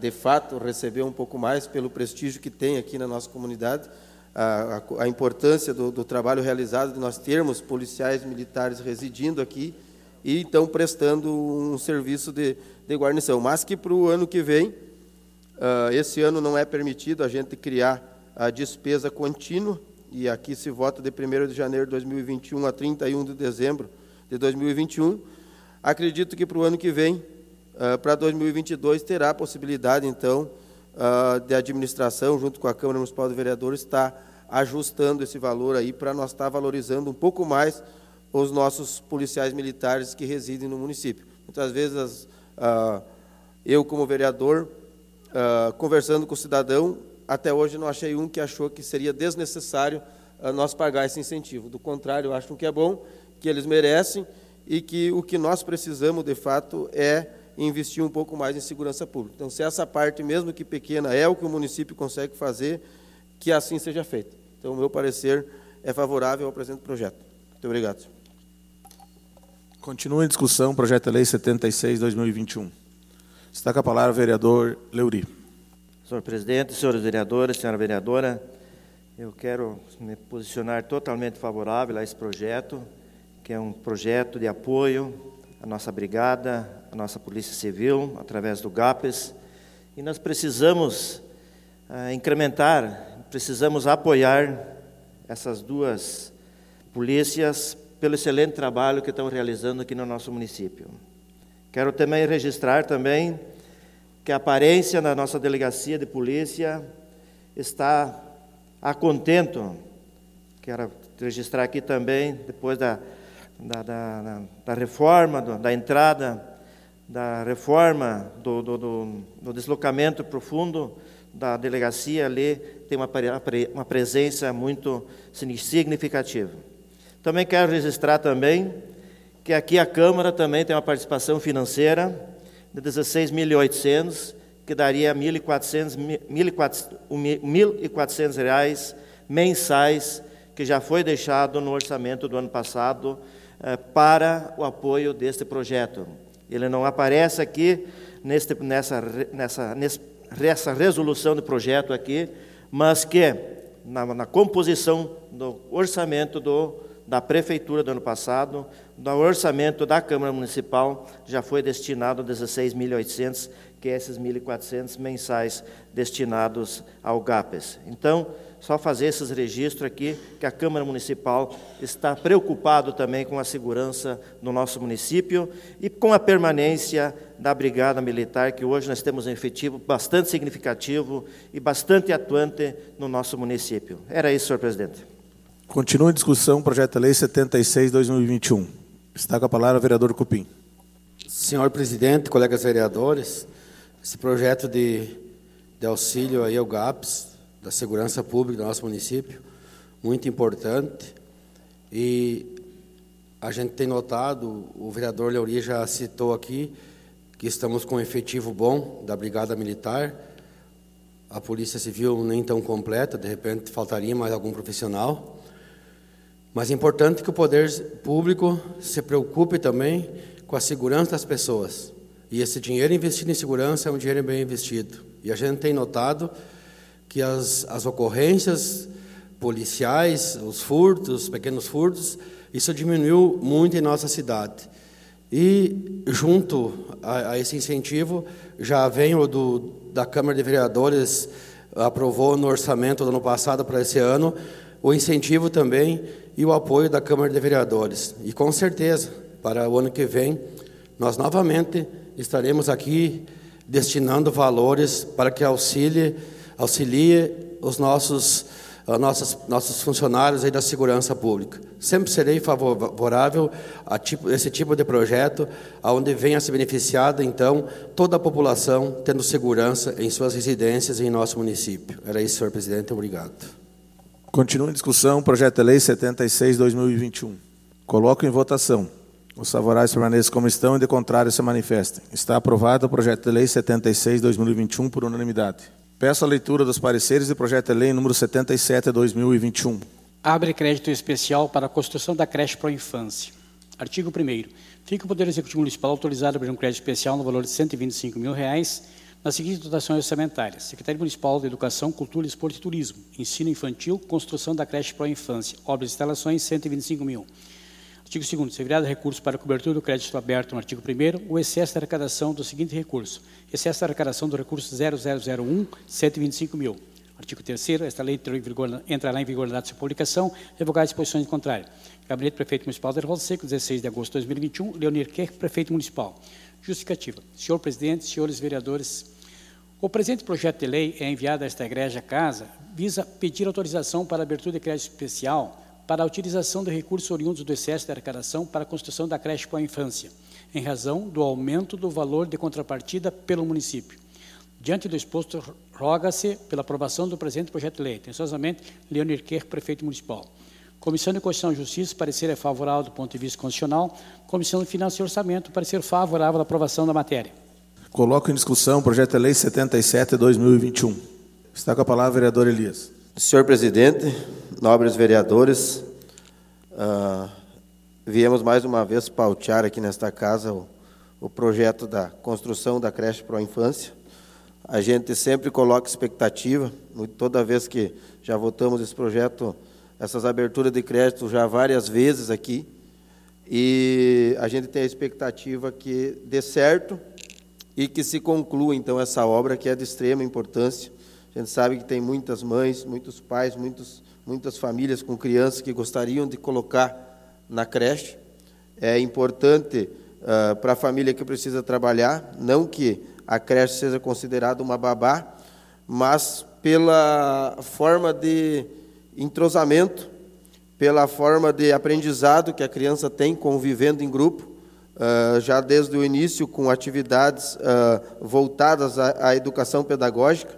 [SPEAKER 6] de fato, receber um pouco mais pelo prestígio que tem aqui na nossa comunidade a, a importância do, do, trabalho realizado de nós termos policiais militares residindo aqui e então prestando um serviço de, de guarnição. Mas que para o ano que vem, uh, esse ano não é permitido a gente criar a despesa contínua, e aqui se vota de 1 de janeiro de 2021 a 31 de dezembro de 2021. Acredito que para o ano que vem, uh, para 2022, terá a possibilidade, então, uh, de administração, junto com a Câmara Municipal de Vereadores, estar ajustando esse valor aí para nós estar valorizando um pouco mais os nossos policiais militares que residem no município. Muitas vezes uh, eu, como vereador, conversando com o cidadão, até hoje não achei um que achou que seria desnecessário nós pagar esse incentivo. Do contrário, acho que é bom, que eles merecem e que o que nós precisamos, de fato, é investir um pouco mais em segurança pública. Então, se essa parte, mesmo que pequena, é o que o município consegue fazer, que assim seja feito. Então, o meu parecer é favorável ao presente projeto. Muito obrigado. Senhor.
[SPEAKER 2] Continua em discussão o projeto de lei 76/2021. Está com a palavra o vereador Leuri.
[SPEAKER 7] Senhor presidente, senhores vereadores, senhora vereadora, eu quero me posicionar totalmente favorável a esse projeto, que é um projeto de apoio à nossa brigada, à nossa Polícia Civil, através do GAPES, e nós precisamos uh, incrementar precisamos apoiar essas duas polícias pelo excelente trabalho que estão realizando aqui no nosso município. Quero também registrar também que a aparência na nossa delegacia de polícia está a contento. Quero registrar aqui também, depois da, da, da, da reforma, do, da entrada, da reforma do, do, do, deslocamento profundo da delegacia ali tem uma, uma presença muito significativa. Também quero registrar também que aqui a Câmara também tem uma participação financeira de 16.800, que daria 1.400 reais mensais, que já foi deixado no orçamento do ano passado para o apoio deste projeto. Ele não aparece aqui neste, nessa, nessa, nessa resolução do projeto aqui, mas que na, na composição do orçamento do, da Prefeitura do ano passado, do orçamento da Câmara Municipal, já foi destinado 16.800, que é esses 1.400 mensais destinados ao GAPES. Então, só fazer esses registros aqui, que a Câmara Municipal está preocupado também com a segurança no nosso município e com a permanência da Brigada Militar, que hoje nós temos um efetivo bastante significativo e bastante atuante no nosso município. Era isso, senhor presidente.
[SPEAKER 2] Continua em discussão o projeto de lei 76-2021. Está com a palavra o vereador Cupim.
[SPEAKER 4] Senhor presidente, colegas vereadores, esse projeto de, de auxílio aí ao GAPS da segurança pública do nosso município, muito importante. E a gente tem notado, o vereador Leuri já citou aqui, que estamos com um efetivo bom da Brigada Militar. A Polícia Civil nem tão completa, de repente faltaria mais algum profissional. Mas é importante que o poder público se preocupe também com a segurança das pessoas. E esse dinheiro investido em segurança é um dinheiro bem investido. E a gente tem notado que as, as ocorrências policiais, os furtos, os pequenos furtos, isso diminuiu muito em nossa cidade. E, junto a, a esse incentivo, já vem o do, da Câmara de Vereadores, aprovou no orçamento do ano passado para esse ano, o incentivo também e o apoio da Câmara de Vereadores. E, com certeza, para o ano que vem, nós novamente estaremos aqui destinando valores para que auxilie auxilie os nossos, nossos, nossos funcionários aí da segurança pública. Sempre serei favorável a tipo, esse tipo de projeto, onde venha se beneficiada, então, toda a população tendo segurança em suas residências e em nosso município. Era isso, senhor presidente. Obrigado.
[SPEAKER 2] Continua em discussão o projeto de lei 76-2021. Coloco em votação. Os favoráveis permaneçam como estão e de contrário se manifestem. Está aprovado o projeto de lei 76-2021 por unanimidade. Peço a leitura dos pareceres do projeto de lei número 77 de 2021.
[SPEAKER 3] Abre crédito especial para a construção da creche para a infância. Artigo 1 Fica o Poder Executivo Municipal autorizado a abrir um crédito especial no valor de 125 mil reais nas seguintes dotações orçamentárias. Secretaria Municipal de Educação, Cultura, Esporte e Turismo. Ensino Infantil, construção da creche para a infância. Obras e instalações, R$ 125 mil. Artigo 2 Segregado recursos para cobertura do crédito aberto no artigo 1 o excesso da arrecadação do seguinte recurso. Excesso da arrecadação do recurso 0001, 125 mil. Artigo 3 esta lei entrará em vigor na data de sua publicação, revogar as disposições contrárias. Gabinete Prefeito Municipal de Erval Seco, 16 de agosto de 2021, Leonir Kerr, Prefeito Municipal. Justificativa. Senhor Presidente, senhores vereadores, o presente projeto de lei é enviado a esta egreja casa, visa pedir autorização para abertura de crédito especial para a utilização de recursos oriundos do excesso de arrecadação para a construção da creche para a infância, em razão do aumento do valor de contrapartida pelo município. Diante do exposto, roga-se pela aprovação do presente projeto de lei. Atenciosamente, Leonir Kerr, Prefeito Municipal. Comissão de Constituição e Justiça, parecer é favorável do ponto de vista constitucional. Comissão de Finanças e Orçamento, parecer favorável à aprovação da matéria.
[SPEAKER 2] Coloco em discussão o projeto de lei 77 de 2021. Está com a palavra o vereador Elias.
[SPEAKER 6] Senhor presidente, nobres vereadores, uh, viemos mais uma vez pautear aqui nesta casa o, o projeto da construção da creche para a infância. A gente sempre coloca expectativa, toda vez que já votamos esse projeto, essas aberturas de crédito já várias vezes aqui, e a gente tem a expectativa que dê certo e que se conclua então essa obra que é de extrema importância a gente sabe que tem muitas mães, muitos pais, muitos, muitas famílias com crianças que gostariam de colocar na creche. É importante uh, para a família que precisa trabalhar, não que a creche seja considerada uma babá, mas pela forma de entrosamento, pela forma de aprendizado que a criança tem convivendo em grupo, uh, já desde o início com atividades uh, voltadas à, à educação pedagógica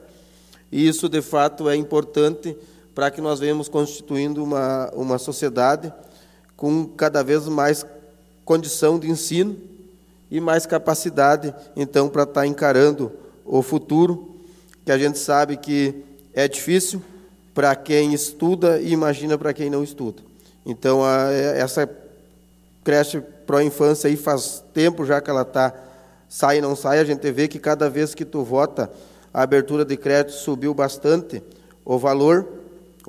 [SPEAKER 6] E isso, de fato, é importante para que nós venhamos constituindo uma, uma sociedade com cada vez mais condição de ensino e mais capacidade, então, para estar encarando o futuro, que a gente sabe que é difícil para quem estuda e imagina para quem não estuda. Então, a, essa creche pró-infância aí faz tempo já que ela está sai e não sai, a gente vê que cada vez que tu vota, a abertura de crédito subiu bastante o valor,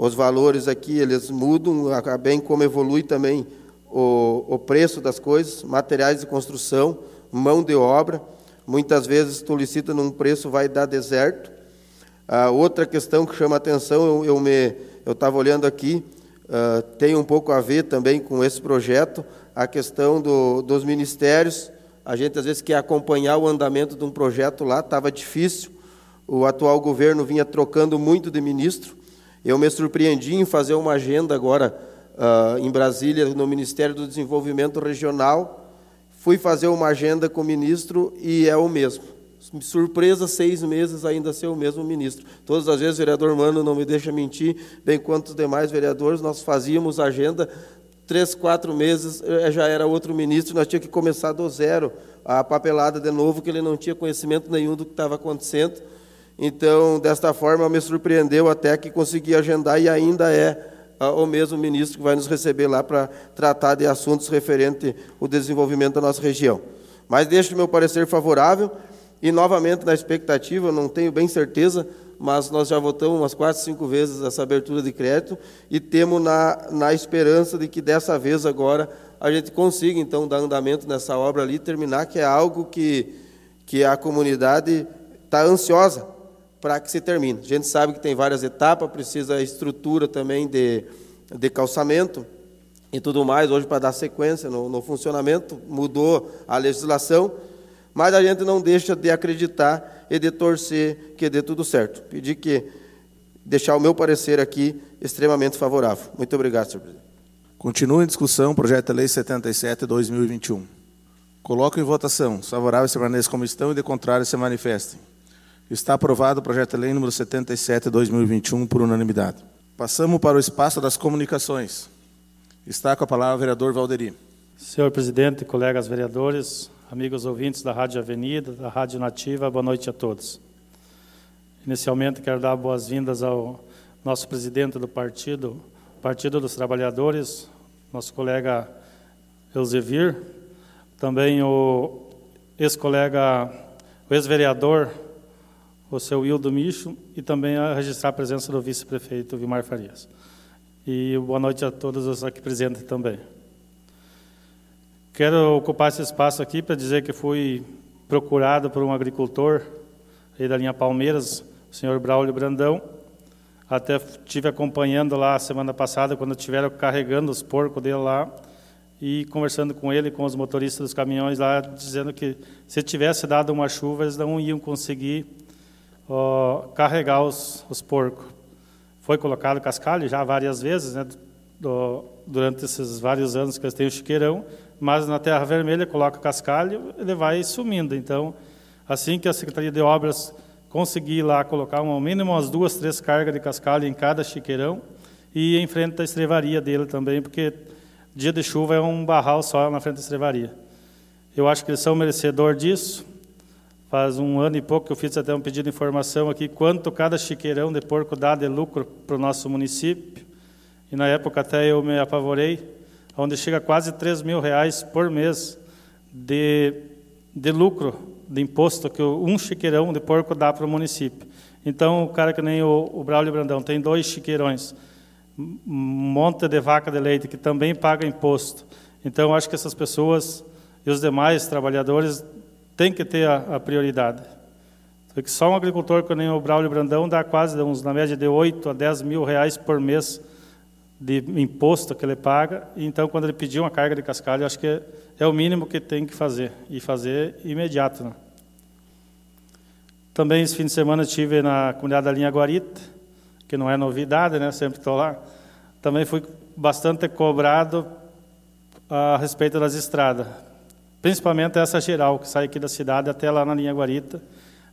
[SPEAKER 6] os valores aqui eles mudam, bem como evolui também o, o preço das coisas, materiais de construção, mão de obra, muitas vezes tu licita num preço, vai dar deserto. A outra questão que chama atenção, eu, eu me eu estava olhando aqui, uh, tem um pouco a ver também com esse projeto, a questão do, dos ministérios. A gente às vezes quer acompanhar o andamento de um projeto lá, estava difícil. O atual governo vinha trocando muito de ministro. Eu me surpreendi em fazer uma agenda agora uh, em Brasília, no Ministério do Desenvolvimento Regional. Fui fazer uma agenda com o ministro e é o mesmo. Surpresa, seis meses ainda ser o mesmo ministro. Todas as vezes, o vereador Mano não me deixa mentir, bem quanto os demais vereadores, nós fazíamos agenda, três, quatro meses eh, já era outro ministro, nós tínhamos que começar do zero a papelada de novo, que ele não tinha conhecimento nenhum do que estava acontecendo. Então, desta forma, me surpreendeu até que consegui agendar e ainda é o mesmo ministro que vai nos receber lá para tratar de assuntos referentes ao desenvolvimento da nossa região. Mas deixo meu parecer favorável e, novamente, na expectativa, não tenho bem certeza, mas nós já votamos umas quatro, cinco vezes essa abertura de crédito e temos na, na esperança de que dessa vez agora a gente consiga, então, dar andamento nessa obra ali, terminar, que é algo que, que a comunidade está ansiosa para que se termine. A gente sabe que tem várias etapas, precisa estrutura também de, de calçamento e tudo mais, hoje para dar sequência no, no funcionamento, mudou a legislação, mas a gente não deixa de acreditar e de torcer que dê tudo certo. Pedir que deixar o meu parecer aqui extremamente favorável. Muito obrigado, senhor presidente.
[SPEAKER 2] Continua em discussão o projeto de lei 77 2021. Coloco em votação. Os favoráveis permaneçam como estão e de contrário se manifestem. Está aprovado o projeto de lei número 77 2021 por unanimidade. Passamos para o espaço das comunicações. Está com a palavra o vereador Valderi.
[SPEAKER 9] Senhor presidente, colegas vereadores, amigos ouvintes da Rádio Avenida, da Rádio Nativa, boa noite a todos. Inicialmente quero dar boas-vindas ao nosso presidente do partido, Partido dos Trabalhadores, nosso colega Elzevir, também o ex-colega, o ex-vereador o seu Hildo Micho e também a registrar a presença do vice-prefeito Vimar Farias. E boa noite a todos os aqui presentes também. Quero ocupar esse espaço aqui para dizer que fui procurado por um agricultor aí da linha Palmeiras, o senhor Braulio Brandão. Até estive acompanhando lá a semana passada, quando estiveram carregando os porcos dele lá, e conversando com ele, com os motoristas dos caminhões lá, dizendo que se tivesse dado uma chuva, eles não iam conseguir carregar os, os porcos. Foi colocado cascalho já várias vezes, né, do, durante esses vários anos que eles têm o chiqueirão, mas na terra vermelha coloca cascalho, ele vai sumindo. Então, assim que a Secretaria de Obras conseguir lá colocar um mínimo umas duas, três cargas de cascalho em cada chiqueirão e em frente à estrevaria dele também, porque dia de chuva é um barral só na frente da estrevaria. Eu acho que eles são merecedores disso. Faz um ano e pouco que eu fiz até um pedido de informação aqui, quanto cada chiqueirão de porco dá de lucro para o nosso município. E na época até eu me apavorei, onde chega quase 3 mil reais por mês de, de lucro, de imposto que um chiqueirão de porco dá para o município. Então, o cara que nem o, o Braulio Brandão tem dois chiqueirões, um monte de vaca de leite que também paga imposto. Então, acho que essas pessoas e os demais trabalhadores tem que ter a, a prioridade. Só um agricultor que nem o Braulio Brandão dá quase, uns, na média, de 8 a 10 mil reais por mês de imposto que ele paga. Então, quando ele pedir uma carga de cascalho, acho que é, é o mínimo que tem que fazer, e fazer imediato. Né? Também, esse fim de semana, estive na comunidade da linha Guarita, que não é novidade, né? sempre estou lá. Também fui bastante cobrado a respeito das estradas. Principalmente essa geral, que sai aqui da cidade até lá na linha Guarita.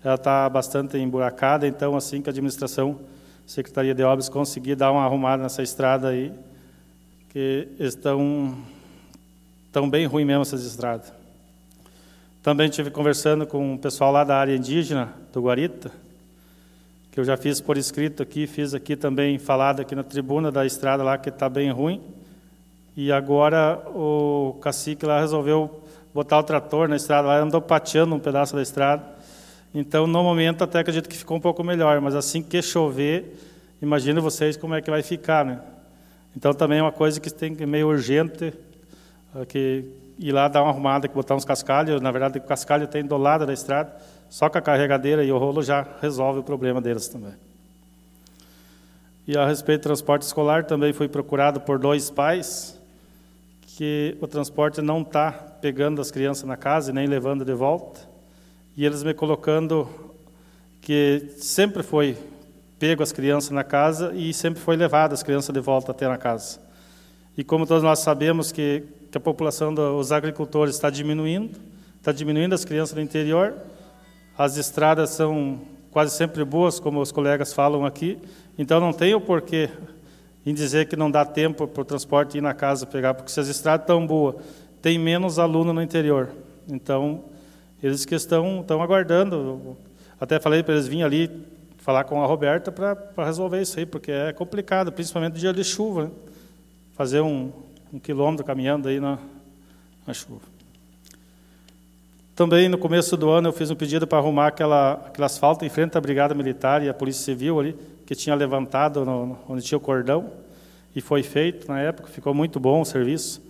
[SPEAKER 9] ela está bastante emburacada, então assim que a administração, Secretaria de Obras conseguir dar uma arrumada nessa estrada aí, que estão, estão bem ruim mesmo essas estradas. Também estive conversando com o pessoal lá da área indígena do Guarita, que eu já fiz por escrito aqui, fiz aqui também falado aqui na tribuna da estrada lá que está bem ruim. E agora o cacique lá resolveu botar o trator na estrada, lá andou pateando um pedaço da estrada. Então, no momento, até acredito que ficou um pouco melhor, mas assim que chover, imagino vocês como é que vai ficar, né? Então, também é uma coisa que tem que meio urgente, eh, que ir lá dar uma arrumada, que botar uns cascalhos. Na verdade, o cascalho tem do lado da estrada, só com a carregadeira e o rolo já resolve o problema deles também. E a respeito do transporte escolar, também fui procurado por dois pais, que o transporte não está pegando as crianças na casa e nem levando de volta. E eles me colocando que sempre foi pego as crianças na casa e sempre foi levado as crianças de volta até na casa. E como todos nós sabemos que, que a população dos agricultores está diminuindo, está diminuindo as crianças do interior, as estradas são quase sempre boas, como os colegas falam aqui, então não tem o porquê em dizer que não dá tempo para o transporte ir na casa pegar, porque se as estradas estão boas, tem menos aluno no interior. Então, eles que estão, estão aguardando. Até falei para eles virem ali falar com a Roberta para resolver isso aí, porque é complicado, principalmente no dia de chuva. Né? Fazer um, um quilômetro caminhando aí na, na chuva. Também no começo do ano eu fiz um pedido para arrumar aquela, aquele asfalto em frente à Brigada Militar e à Polícia Civil ali, que tinha levantado no, onde tinha o cordão, e foi feito na época, ficou muito bom o serviço.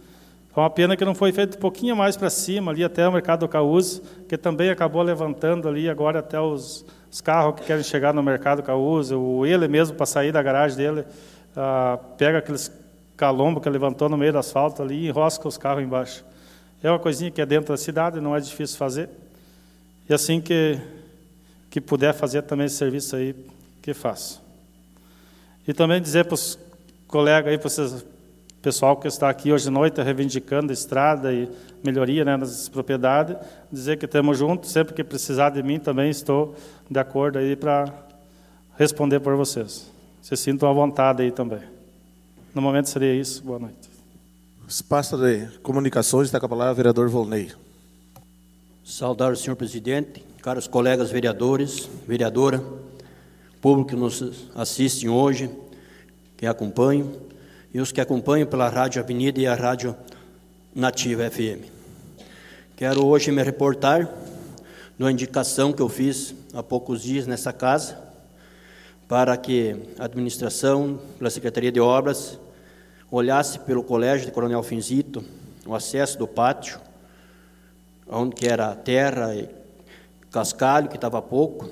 [SPEAKER 9] É uma pena que não foi feito um pouquinho mais para cima, ali até o Mercado do Caúz, que também acabou levantando ali agora até os, os carros que querem chegar no Mercado Caúz, o ele mesmo para sair da garagem dele, ah, pega aqueles calombo que levantou no meio do asfalto ali e enrosca os carros embaixo. É uma coisinha que é dentro da cidade, não é difícil fazer. E assim que, que puder fazer também esse serviço aí, que faço. E também dizer para os colegas aí, para o pessoal que está aqui hoje à noite reivindicando a estrada e melhoria né, nas propriedades, dizer que estamos juntos, sempre que precisar de mim também estou de acordo aí para responder por vocês. Se sintam à vontade aí também. No momento seria isso. Boa noite.
[SPEAKER 2] Espaço de comunicações, está com a palavra o vereador Volney.
[SPEAKER 10] Saudar o senhor presidente, caros colegas vereadores, vereadora, público que nos assistem hoje, que acompanham, e os que acompanham pela Rádio Avenida e a Rádio Nativa FM. Quero hoje me reportar de uma indicação que eu fiz há poucos dias nessa casa, para que a administração, pela Secretaria de Obras, olhasse pelo colégio de Coronel Finzito, o acesso do pátio, onde que era terra e cascalho, que estava pouco,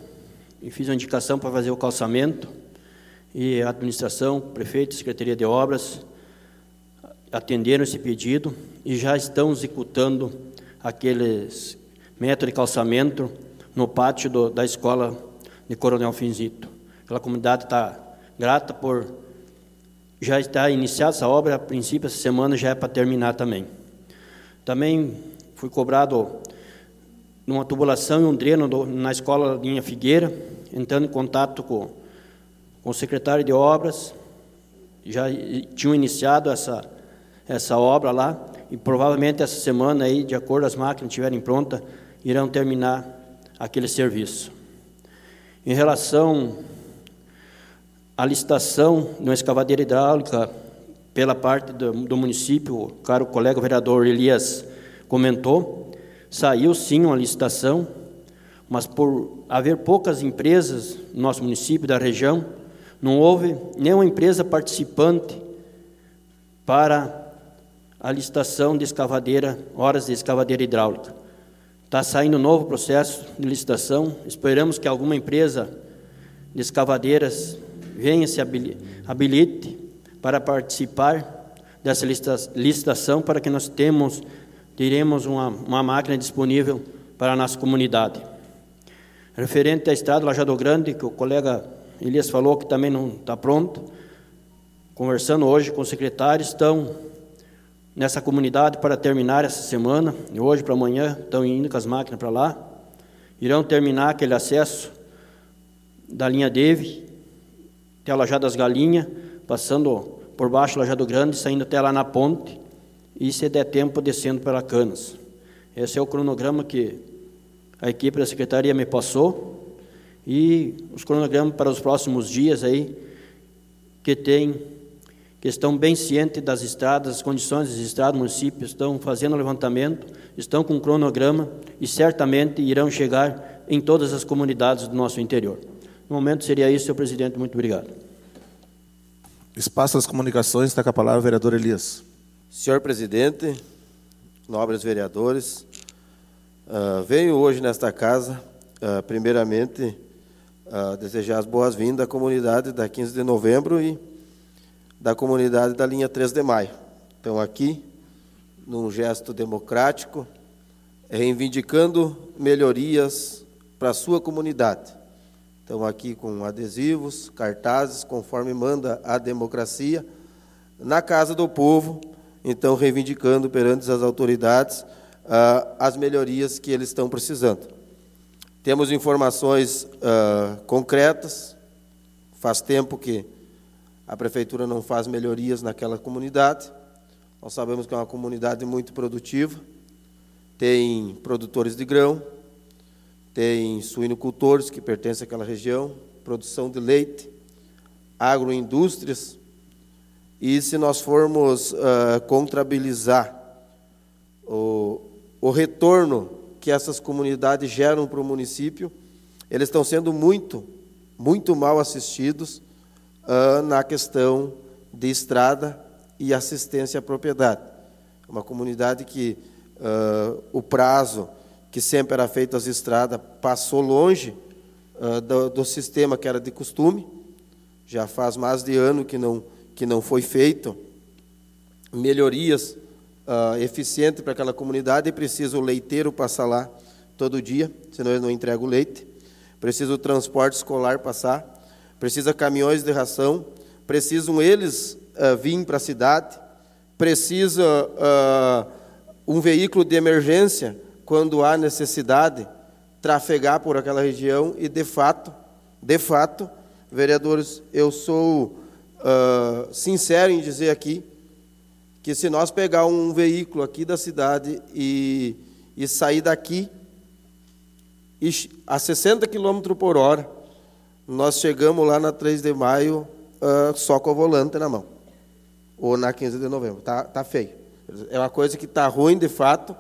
[SPEAKER 10] e fiz uma indicação para fazer o calçamento, e a administração, prefeito, secretaria de obras, atenderam esse pedido e já estão executando aqueles metros de calçamento no pátio do, da escola de Coronel Finzito. A comunidade está grata por já está iniciada essa obra, a princípio, essa semana já é para terminar também. Também fui cobrado numa tubulação e um dreno na escola Linha Figueira, entrando em contato com, com o secretário de obras, já tinham iniciado essa, essa obra lá, e provavelmente essa semana aí, de acordo as máquinas estiverem prontas, irão terminar aquele serviço. Em relação a licitação uma escavadeira hidráulica pela parte do, do município, o caro colega vereador Elias comentou, saiu sim uma licitação, mas por haver poucas empresas no nosso município, da região, não houve nenhuma empresa participante para a licitação de escavadeira, horas de escavadeira hidráulica. Está saindo um novo processo de licitação, esperamos que alguma empresa de escavadeiras venha se habilite para participar dessa licitação para que nós temos, teremos uma, uma máquina disponível para a nossa comunidade. Referente à estrada Lajado Grande, que o colega Elias falou que também não está pronto, conversando hoje com o secretário, estão nessa comunidade para terminar essa semana, hoje para amanhã, estão indo com as máquinas para lá, irão terminar aquele acesso da linha Deve até a Lajada das Galinhas, passando por baixo da Lajado Grande, saindo até lá na ponte, e se der tempo, descendo pela Canas. Esse é o cronograma que a equipe da secretaria me passou, e os cronogramas para os próximos dias aí, que tem que estão bem cientes das estradas, as condições das estradas, municípios estão fazendo o levantamento, estão com um cronograma e certamente irão chegar em todas as comunidades do nosso interior. No momento seria isso, senhor presidente. Muito obrigado.
[SPEAKER 2] Espaço das comunicações, está com a palavra o vereador Elias.
[SPEAKER 6] Senhor presidente, nobres vereadores, uh, venho hoje nesta casa, uh, primeiramente, uh, desejar as boas-vindas à comunidade da 15 de novembro e da comunidade da linha 3 de maio. Então, aqui, num gesto democrático, reivindicando melhorias para a sua comunidade. Então, aqui com adesivos, cartazes, conforme manda a democracia, na casa do povo, então reivindicando perante as autoridades ah, as melhorias que eles estão precisando. Temos informações ah, concretas, faz tempo que a prefeitura não faz melhorias naquela comunidade. Nós sabemos que é uma comunidade muito produtiva. Tem produtores de grão, tem suinocultores que pertencem àquela região, produção de leite, agroindústrias. E se nós formos uh, contabilizar o, o retorno que essas comunidades geram para o município, eles estão sendo muito, muito mal assistidos uh, na questão de estrada e assistência à propriedade. É uma comunidade que uh, o prazo que sempre era feito as estradas passou longe uh, do, do, sistema que era de costume. Já faz mais de ano que não, que não foi feito melhorias uh, eficientes para aquela comunidade precisa o leiteiro passar lá todo dia, senão ele não entrega o leite. Precisa o transporte escolar passar precisa caminhões de ração, precisam eles uh, vir para a cidade, precisa uh, um veículo de emergência quando há necessidade trafegar por aquela região e de fato, de fato, vereadores, eu sou uh, sincero em dizer aqui que se nós pegar um veículo aqui da cidade e, e sair daqui e, a 60 km por hora nós chegamos lá na 3 de maio uh, só com o volante na mão. Ou na 15 de novembro. Tá, tá feio. É uma coisa que está ruim de fato.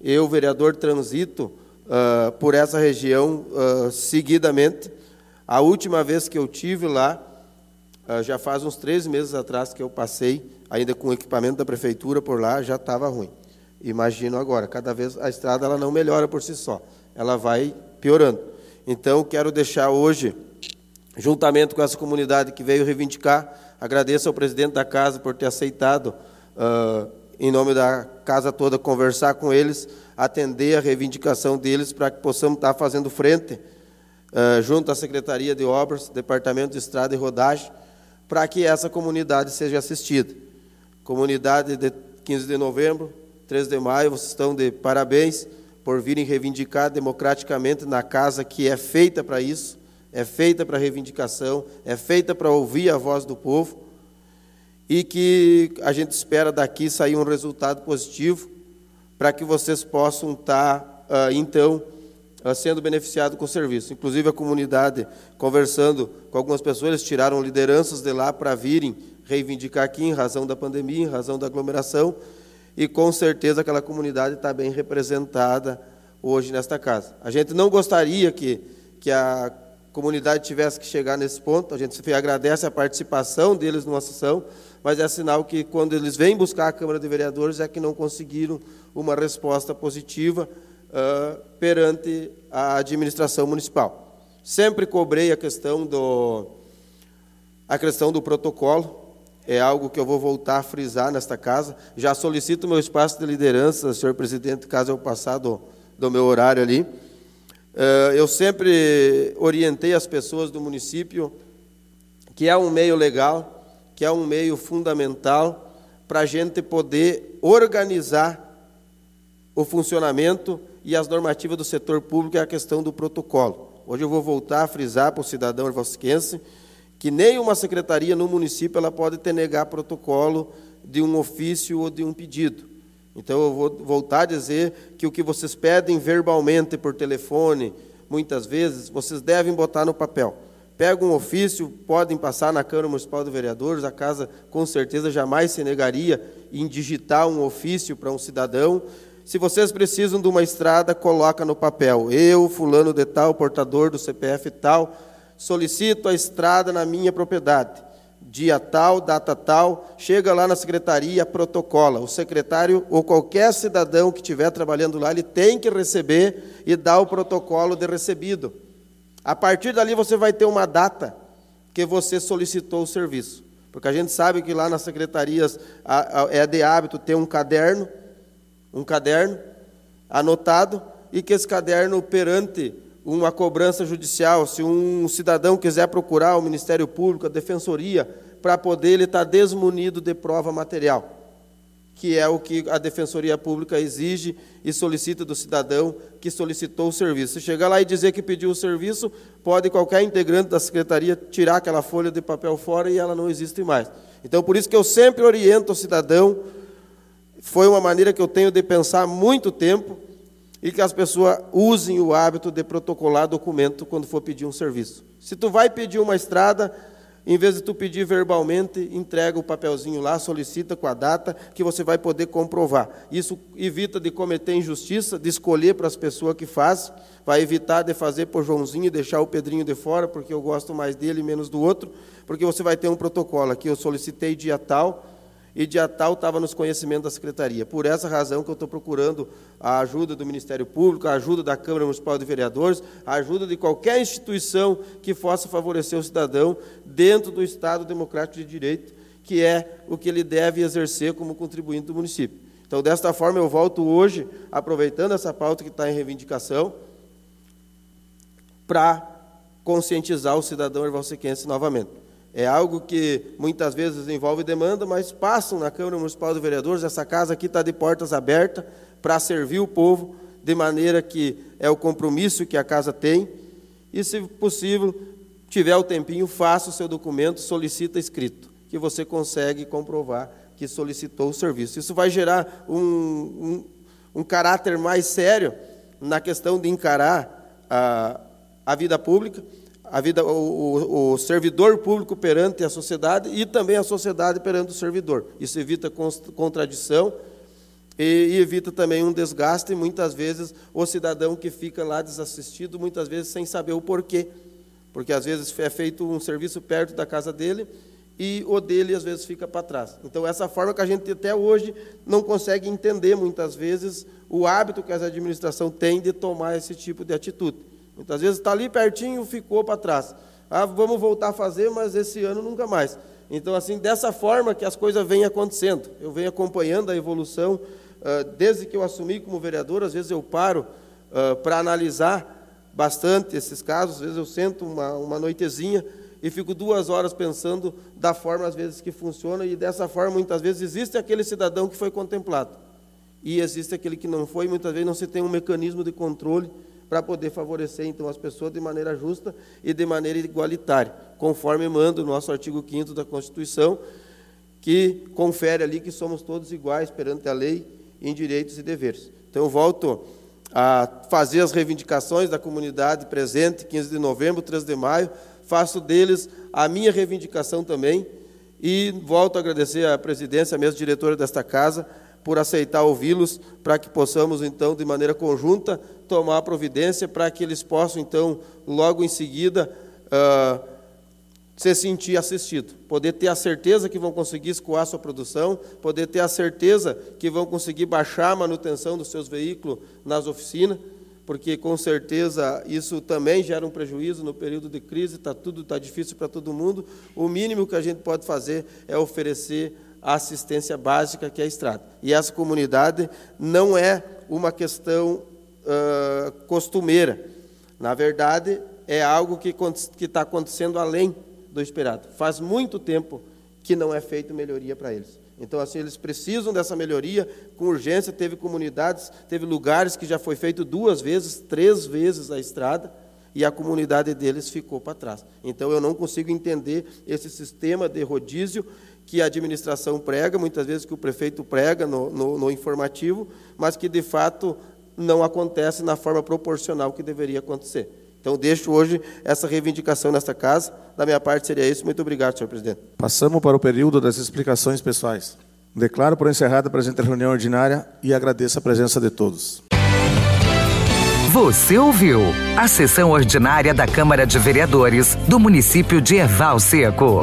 [SPEAKER 6] Eu, vereador, transito uh, por essa região seguidamente. A última vez que eu tive lá, já faz uns três meses atrás que eu passei, ainda com o equipamento da prefeitura por lá, já estava ruim. Imagino agora, cada vez a estrada ela não melhora por si só, ela vai piorando. Então, quero deixar hoje juntamente com essa comunidade que veio reivindicar. Agradeço ao presidente da casa por ter aceitado, uh, em nome da casa toda, conversar com eles, atender a reivindicação deles para que possamos estar fazendo frente, uh, junto à Secretaria de Obras, Departamento de Estrada e Rodagem, para que essa comunidade seja assistida. Comunidade de 15 de novembro, 13 de maio, vocês estão de parabéns por virem reivindicar democraticamente na casa que é feita para isso é feita para reivindicação, é feita para ouvir a voz do povo e que a gente espera daqui sair um resultado positivo para que vocês possam estar, uh, então, uh, sendo beneficiados com o serviço. Inclusive, a comunidade, conversando com algumas pessoas, eles tiraram lideranças de lá para virem reivindicar aqui em razão da pandemia, em razão da aglomeração, e com certeza aquela comunidade está bem representada hoje nesta casa. A gente não gostaria que, que a comunidade tivesse que chegar nesse ponto. A gente agradece a participação deles numa sessão, mas é sinal que quando eles vêm buscar a Câmara de Vereadores é que não conseguiram uma resposta positiva uh, perante a administração municipal. Sempre cobrei a questão do a questão do protocolo. É algo que eu vou voltar a frisar nesta casa. Já solicito meu espaço de liderança, senhor presidente, caso eu passar do, do meu horário ali. Eh, eu sempre orientei as pessoas do município que é um meio legal, que é um meio fundamental para a gente poder organizar o funcionamento e as normativas do setor público é a questão do protocolo. Hoje eu vou voltar a frisar para o cidadão ervalsiquense que nenhuma secretaria no município ela pode ter negar protocolo de um ofício ou de um pedido. Então eu vou voltar a dizer que o que vocês pedem verbalmente por telefone, muitas vezes, vocês devem botar no papel. Pega um ofício, podem passar na Câmara Municipal de Vereadores, a casa com certeza jamais se negaria em digitar um ofício para um cidadão. Se vocês precisam de uma estrada, coloca no papel. Eu, fulano de tal, portador do CPF tal, solicito a estrada na minha propriedade dia tal, data tal, chega lá na secretaria, protocola. O secretário ou qualquer cidadão que estiver trabalhando lá, ele tem que receber e dar o protocolo de recebido. A partir dali você vai ter uma data que você solicitou o serviço. Porque a gente sabe que lá nas secretarias é de hábito ter um caderno, um caderno anotado, e que esse caderno perante uma cobrança judicial, se um cidadão quiser procurar o Ministério Público, a Defensoria, para poder ele estar desmunido de prova material, que é o que a Defensoria Pública exige e solicita do cidadão que solicitou o serviço. Se chegar lá e dizer que pediu o serviço, pode qualquer integrante da Secretaria tirar aquela folha de papel fora e ela não existe mais. Então, por isso que eu sempre oriento o cidadão, foi uma maneira que eu tenho de pensar há muito tempo, e que as pessoas usem o hábito de protocolar documento quando for pedir um serviço. Se tu vai pedir uma estrada, em vez de tu pedir verbalmente, entrega o papelzinho lá, solicita com a data, que você vai poder comprovar. Isso evita de cometer injustiça, de escolher para as pessoas que faz, vai evitar de fazer por Joãozinho e deixar o Pedrinho de fora, porque eu gosto mais dele menos do outro, porque você vai ter um protocolo aqui, eu solicitei dia tal, e dia tal estava nos conhecimentos da secretaria. Por essa razão que eu estou procurando a ajuda do Ministério Público, a ajuda da Câmara Municipal de Vereadores, a ajuda de qualquer instituição que possa favorecer o cidadão dentro do Estado Democrático de Direito, que é o que ele deve exercer como contribuinte do município. Então, desta forma, eu volto hoje, aproveitando essa pauta que está em reivindicação, para conscientizar o cidadão ervalsequense novamente. É algo que muitas vezes envolve demanda, mas passam na Câmara Municipal de Vereadores. Essa casa aqui está de portas abertas para servir o povo, de maneira que é o compromisso que a casa tem. E, se possível, tiver o tempinho, faça o seu documento, solicita escrito, que você consegue comprovar que solicitou o serviço. Isso vai gerar um, um, um caráter mais sério na questão de encarar a, a vida pública a vida, o, o, servidor público perante a sociedade e também a sociedade perante o servidor. Isso evita contradição e, e evita também um desgaste, muitas vezes, o cidadão que fica lá desassistido, muitas vezes sem saber o porquê. Porque às vezes é feito um serviço perto da casa dele e o dele às vezes fica para trás. Então, essa forma que a gente até hoje não consegue entender, muitas vezes, o hábito que a administração tem de tomar esse tipo de atitude. Muitas vezes está ali pertinho, ficou para trás. Ah, vamos voltar a fazer, mas esse ano nunca mais. Então, assim, dessa forma que as coisas vêm acontecendo. Eu venho acompanhando a evolução, uh, desde que eu assumi como vereador, às vezes eu paro uh, para analisar bastante esses casos, às vezes eu sento uma, uma noitezinha e fico duas horas pensando da forma, às vezes, que funciona, e dessa forma, muitas vezes, existe aquele cidadão que foi contemplado. E existe aquele que não foi, muitas vezes não se tem um mecanismo de controle para poder favorecer então as pessoas de maneira justa e de maneira igualitária, conforme manda o nosso artigo 5 da Constituição, que confere ali que somos todos iguais perante a lei em direitos e deveres. Então volto a fazer as reivindicações da comunidade presente, 15 de novembro, 3 de maio, faço deles a minha reivindicação também e volto a agradecer à presidência, a mesma diretora desta casa, por aceitar ouvi-los, para que possamos, então, de maneira conjunta, tomar providência para que eles possam, então, logo em seguida, uh, se sentir assistido, poder ter a certeza que vão conseguir escoar sua produção, poder ter a certeza que vão conseguir baixar a manutenção dos seus veículos nas oficinas, porque com certeza isso também gera um prejuízo no período de crise, está tudo está difícil para todo mundo. O mínimo que a gente pode fazer é oferecer a assistência básica que é a estrada. E essa comunidade não é uma questão uh, costumeira. Na verdade, é algo que está acontecendo além do esperado. Faz muito tempo que não é feita melhoria para eles. Então, assim, eles precisam dessa melhoria com urgência. Teve comunidades, teve lugares que já foi feito duas vezes, três vezes a estrada, e a comunidade deles ficou para trás. Então, eu não consigo entender esse sistema de rodízio que a administração prega, muitas vezes que o prefeito prega no, no, no informativo, mas que, de fato, não acontece na forma proporcional que deveria acontecer. Então, deixo hoje essa reivindicação nesta casa. Da minha parte, seria isso. Muito obrigado, senhor presidente.
[SPEAKER 2] Passamos para o período das explicações pessoais. Declaro por encerrada a presente reunião ordinária e agradeço a presença de todos.
[SPEAKER 1] Você ouviu a sessão ordinária da Câmara de Vereadores do município de Erval Seco.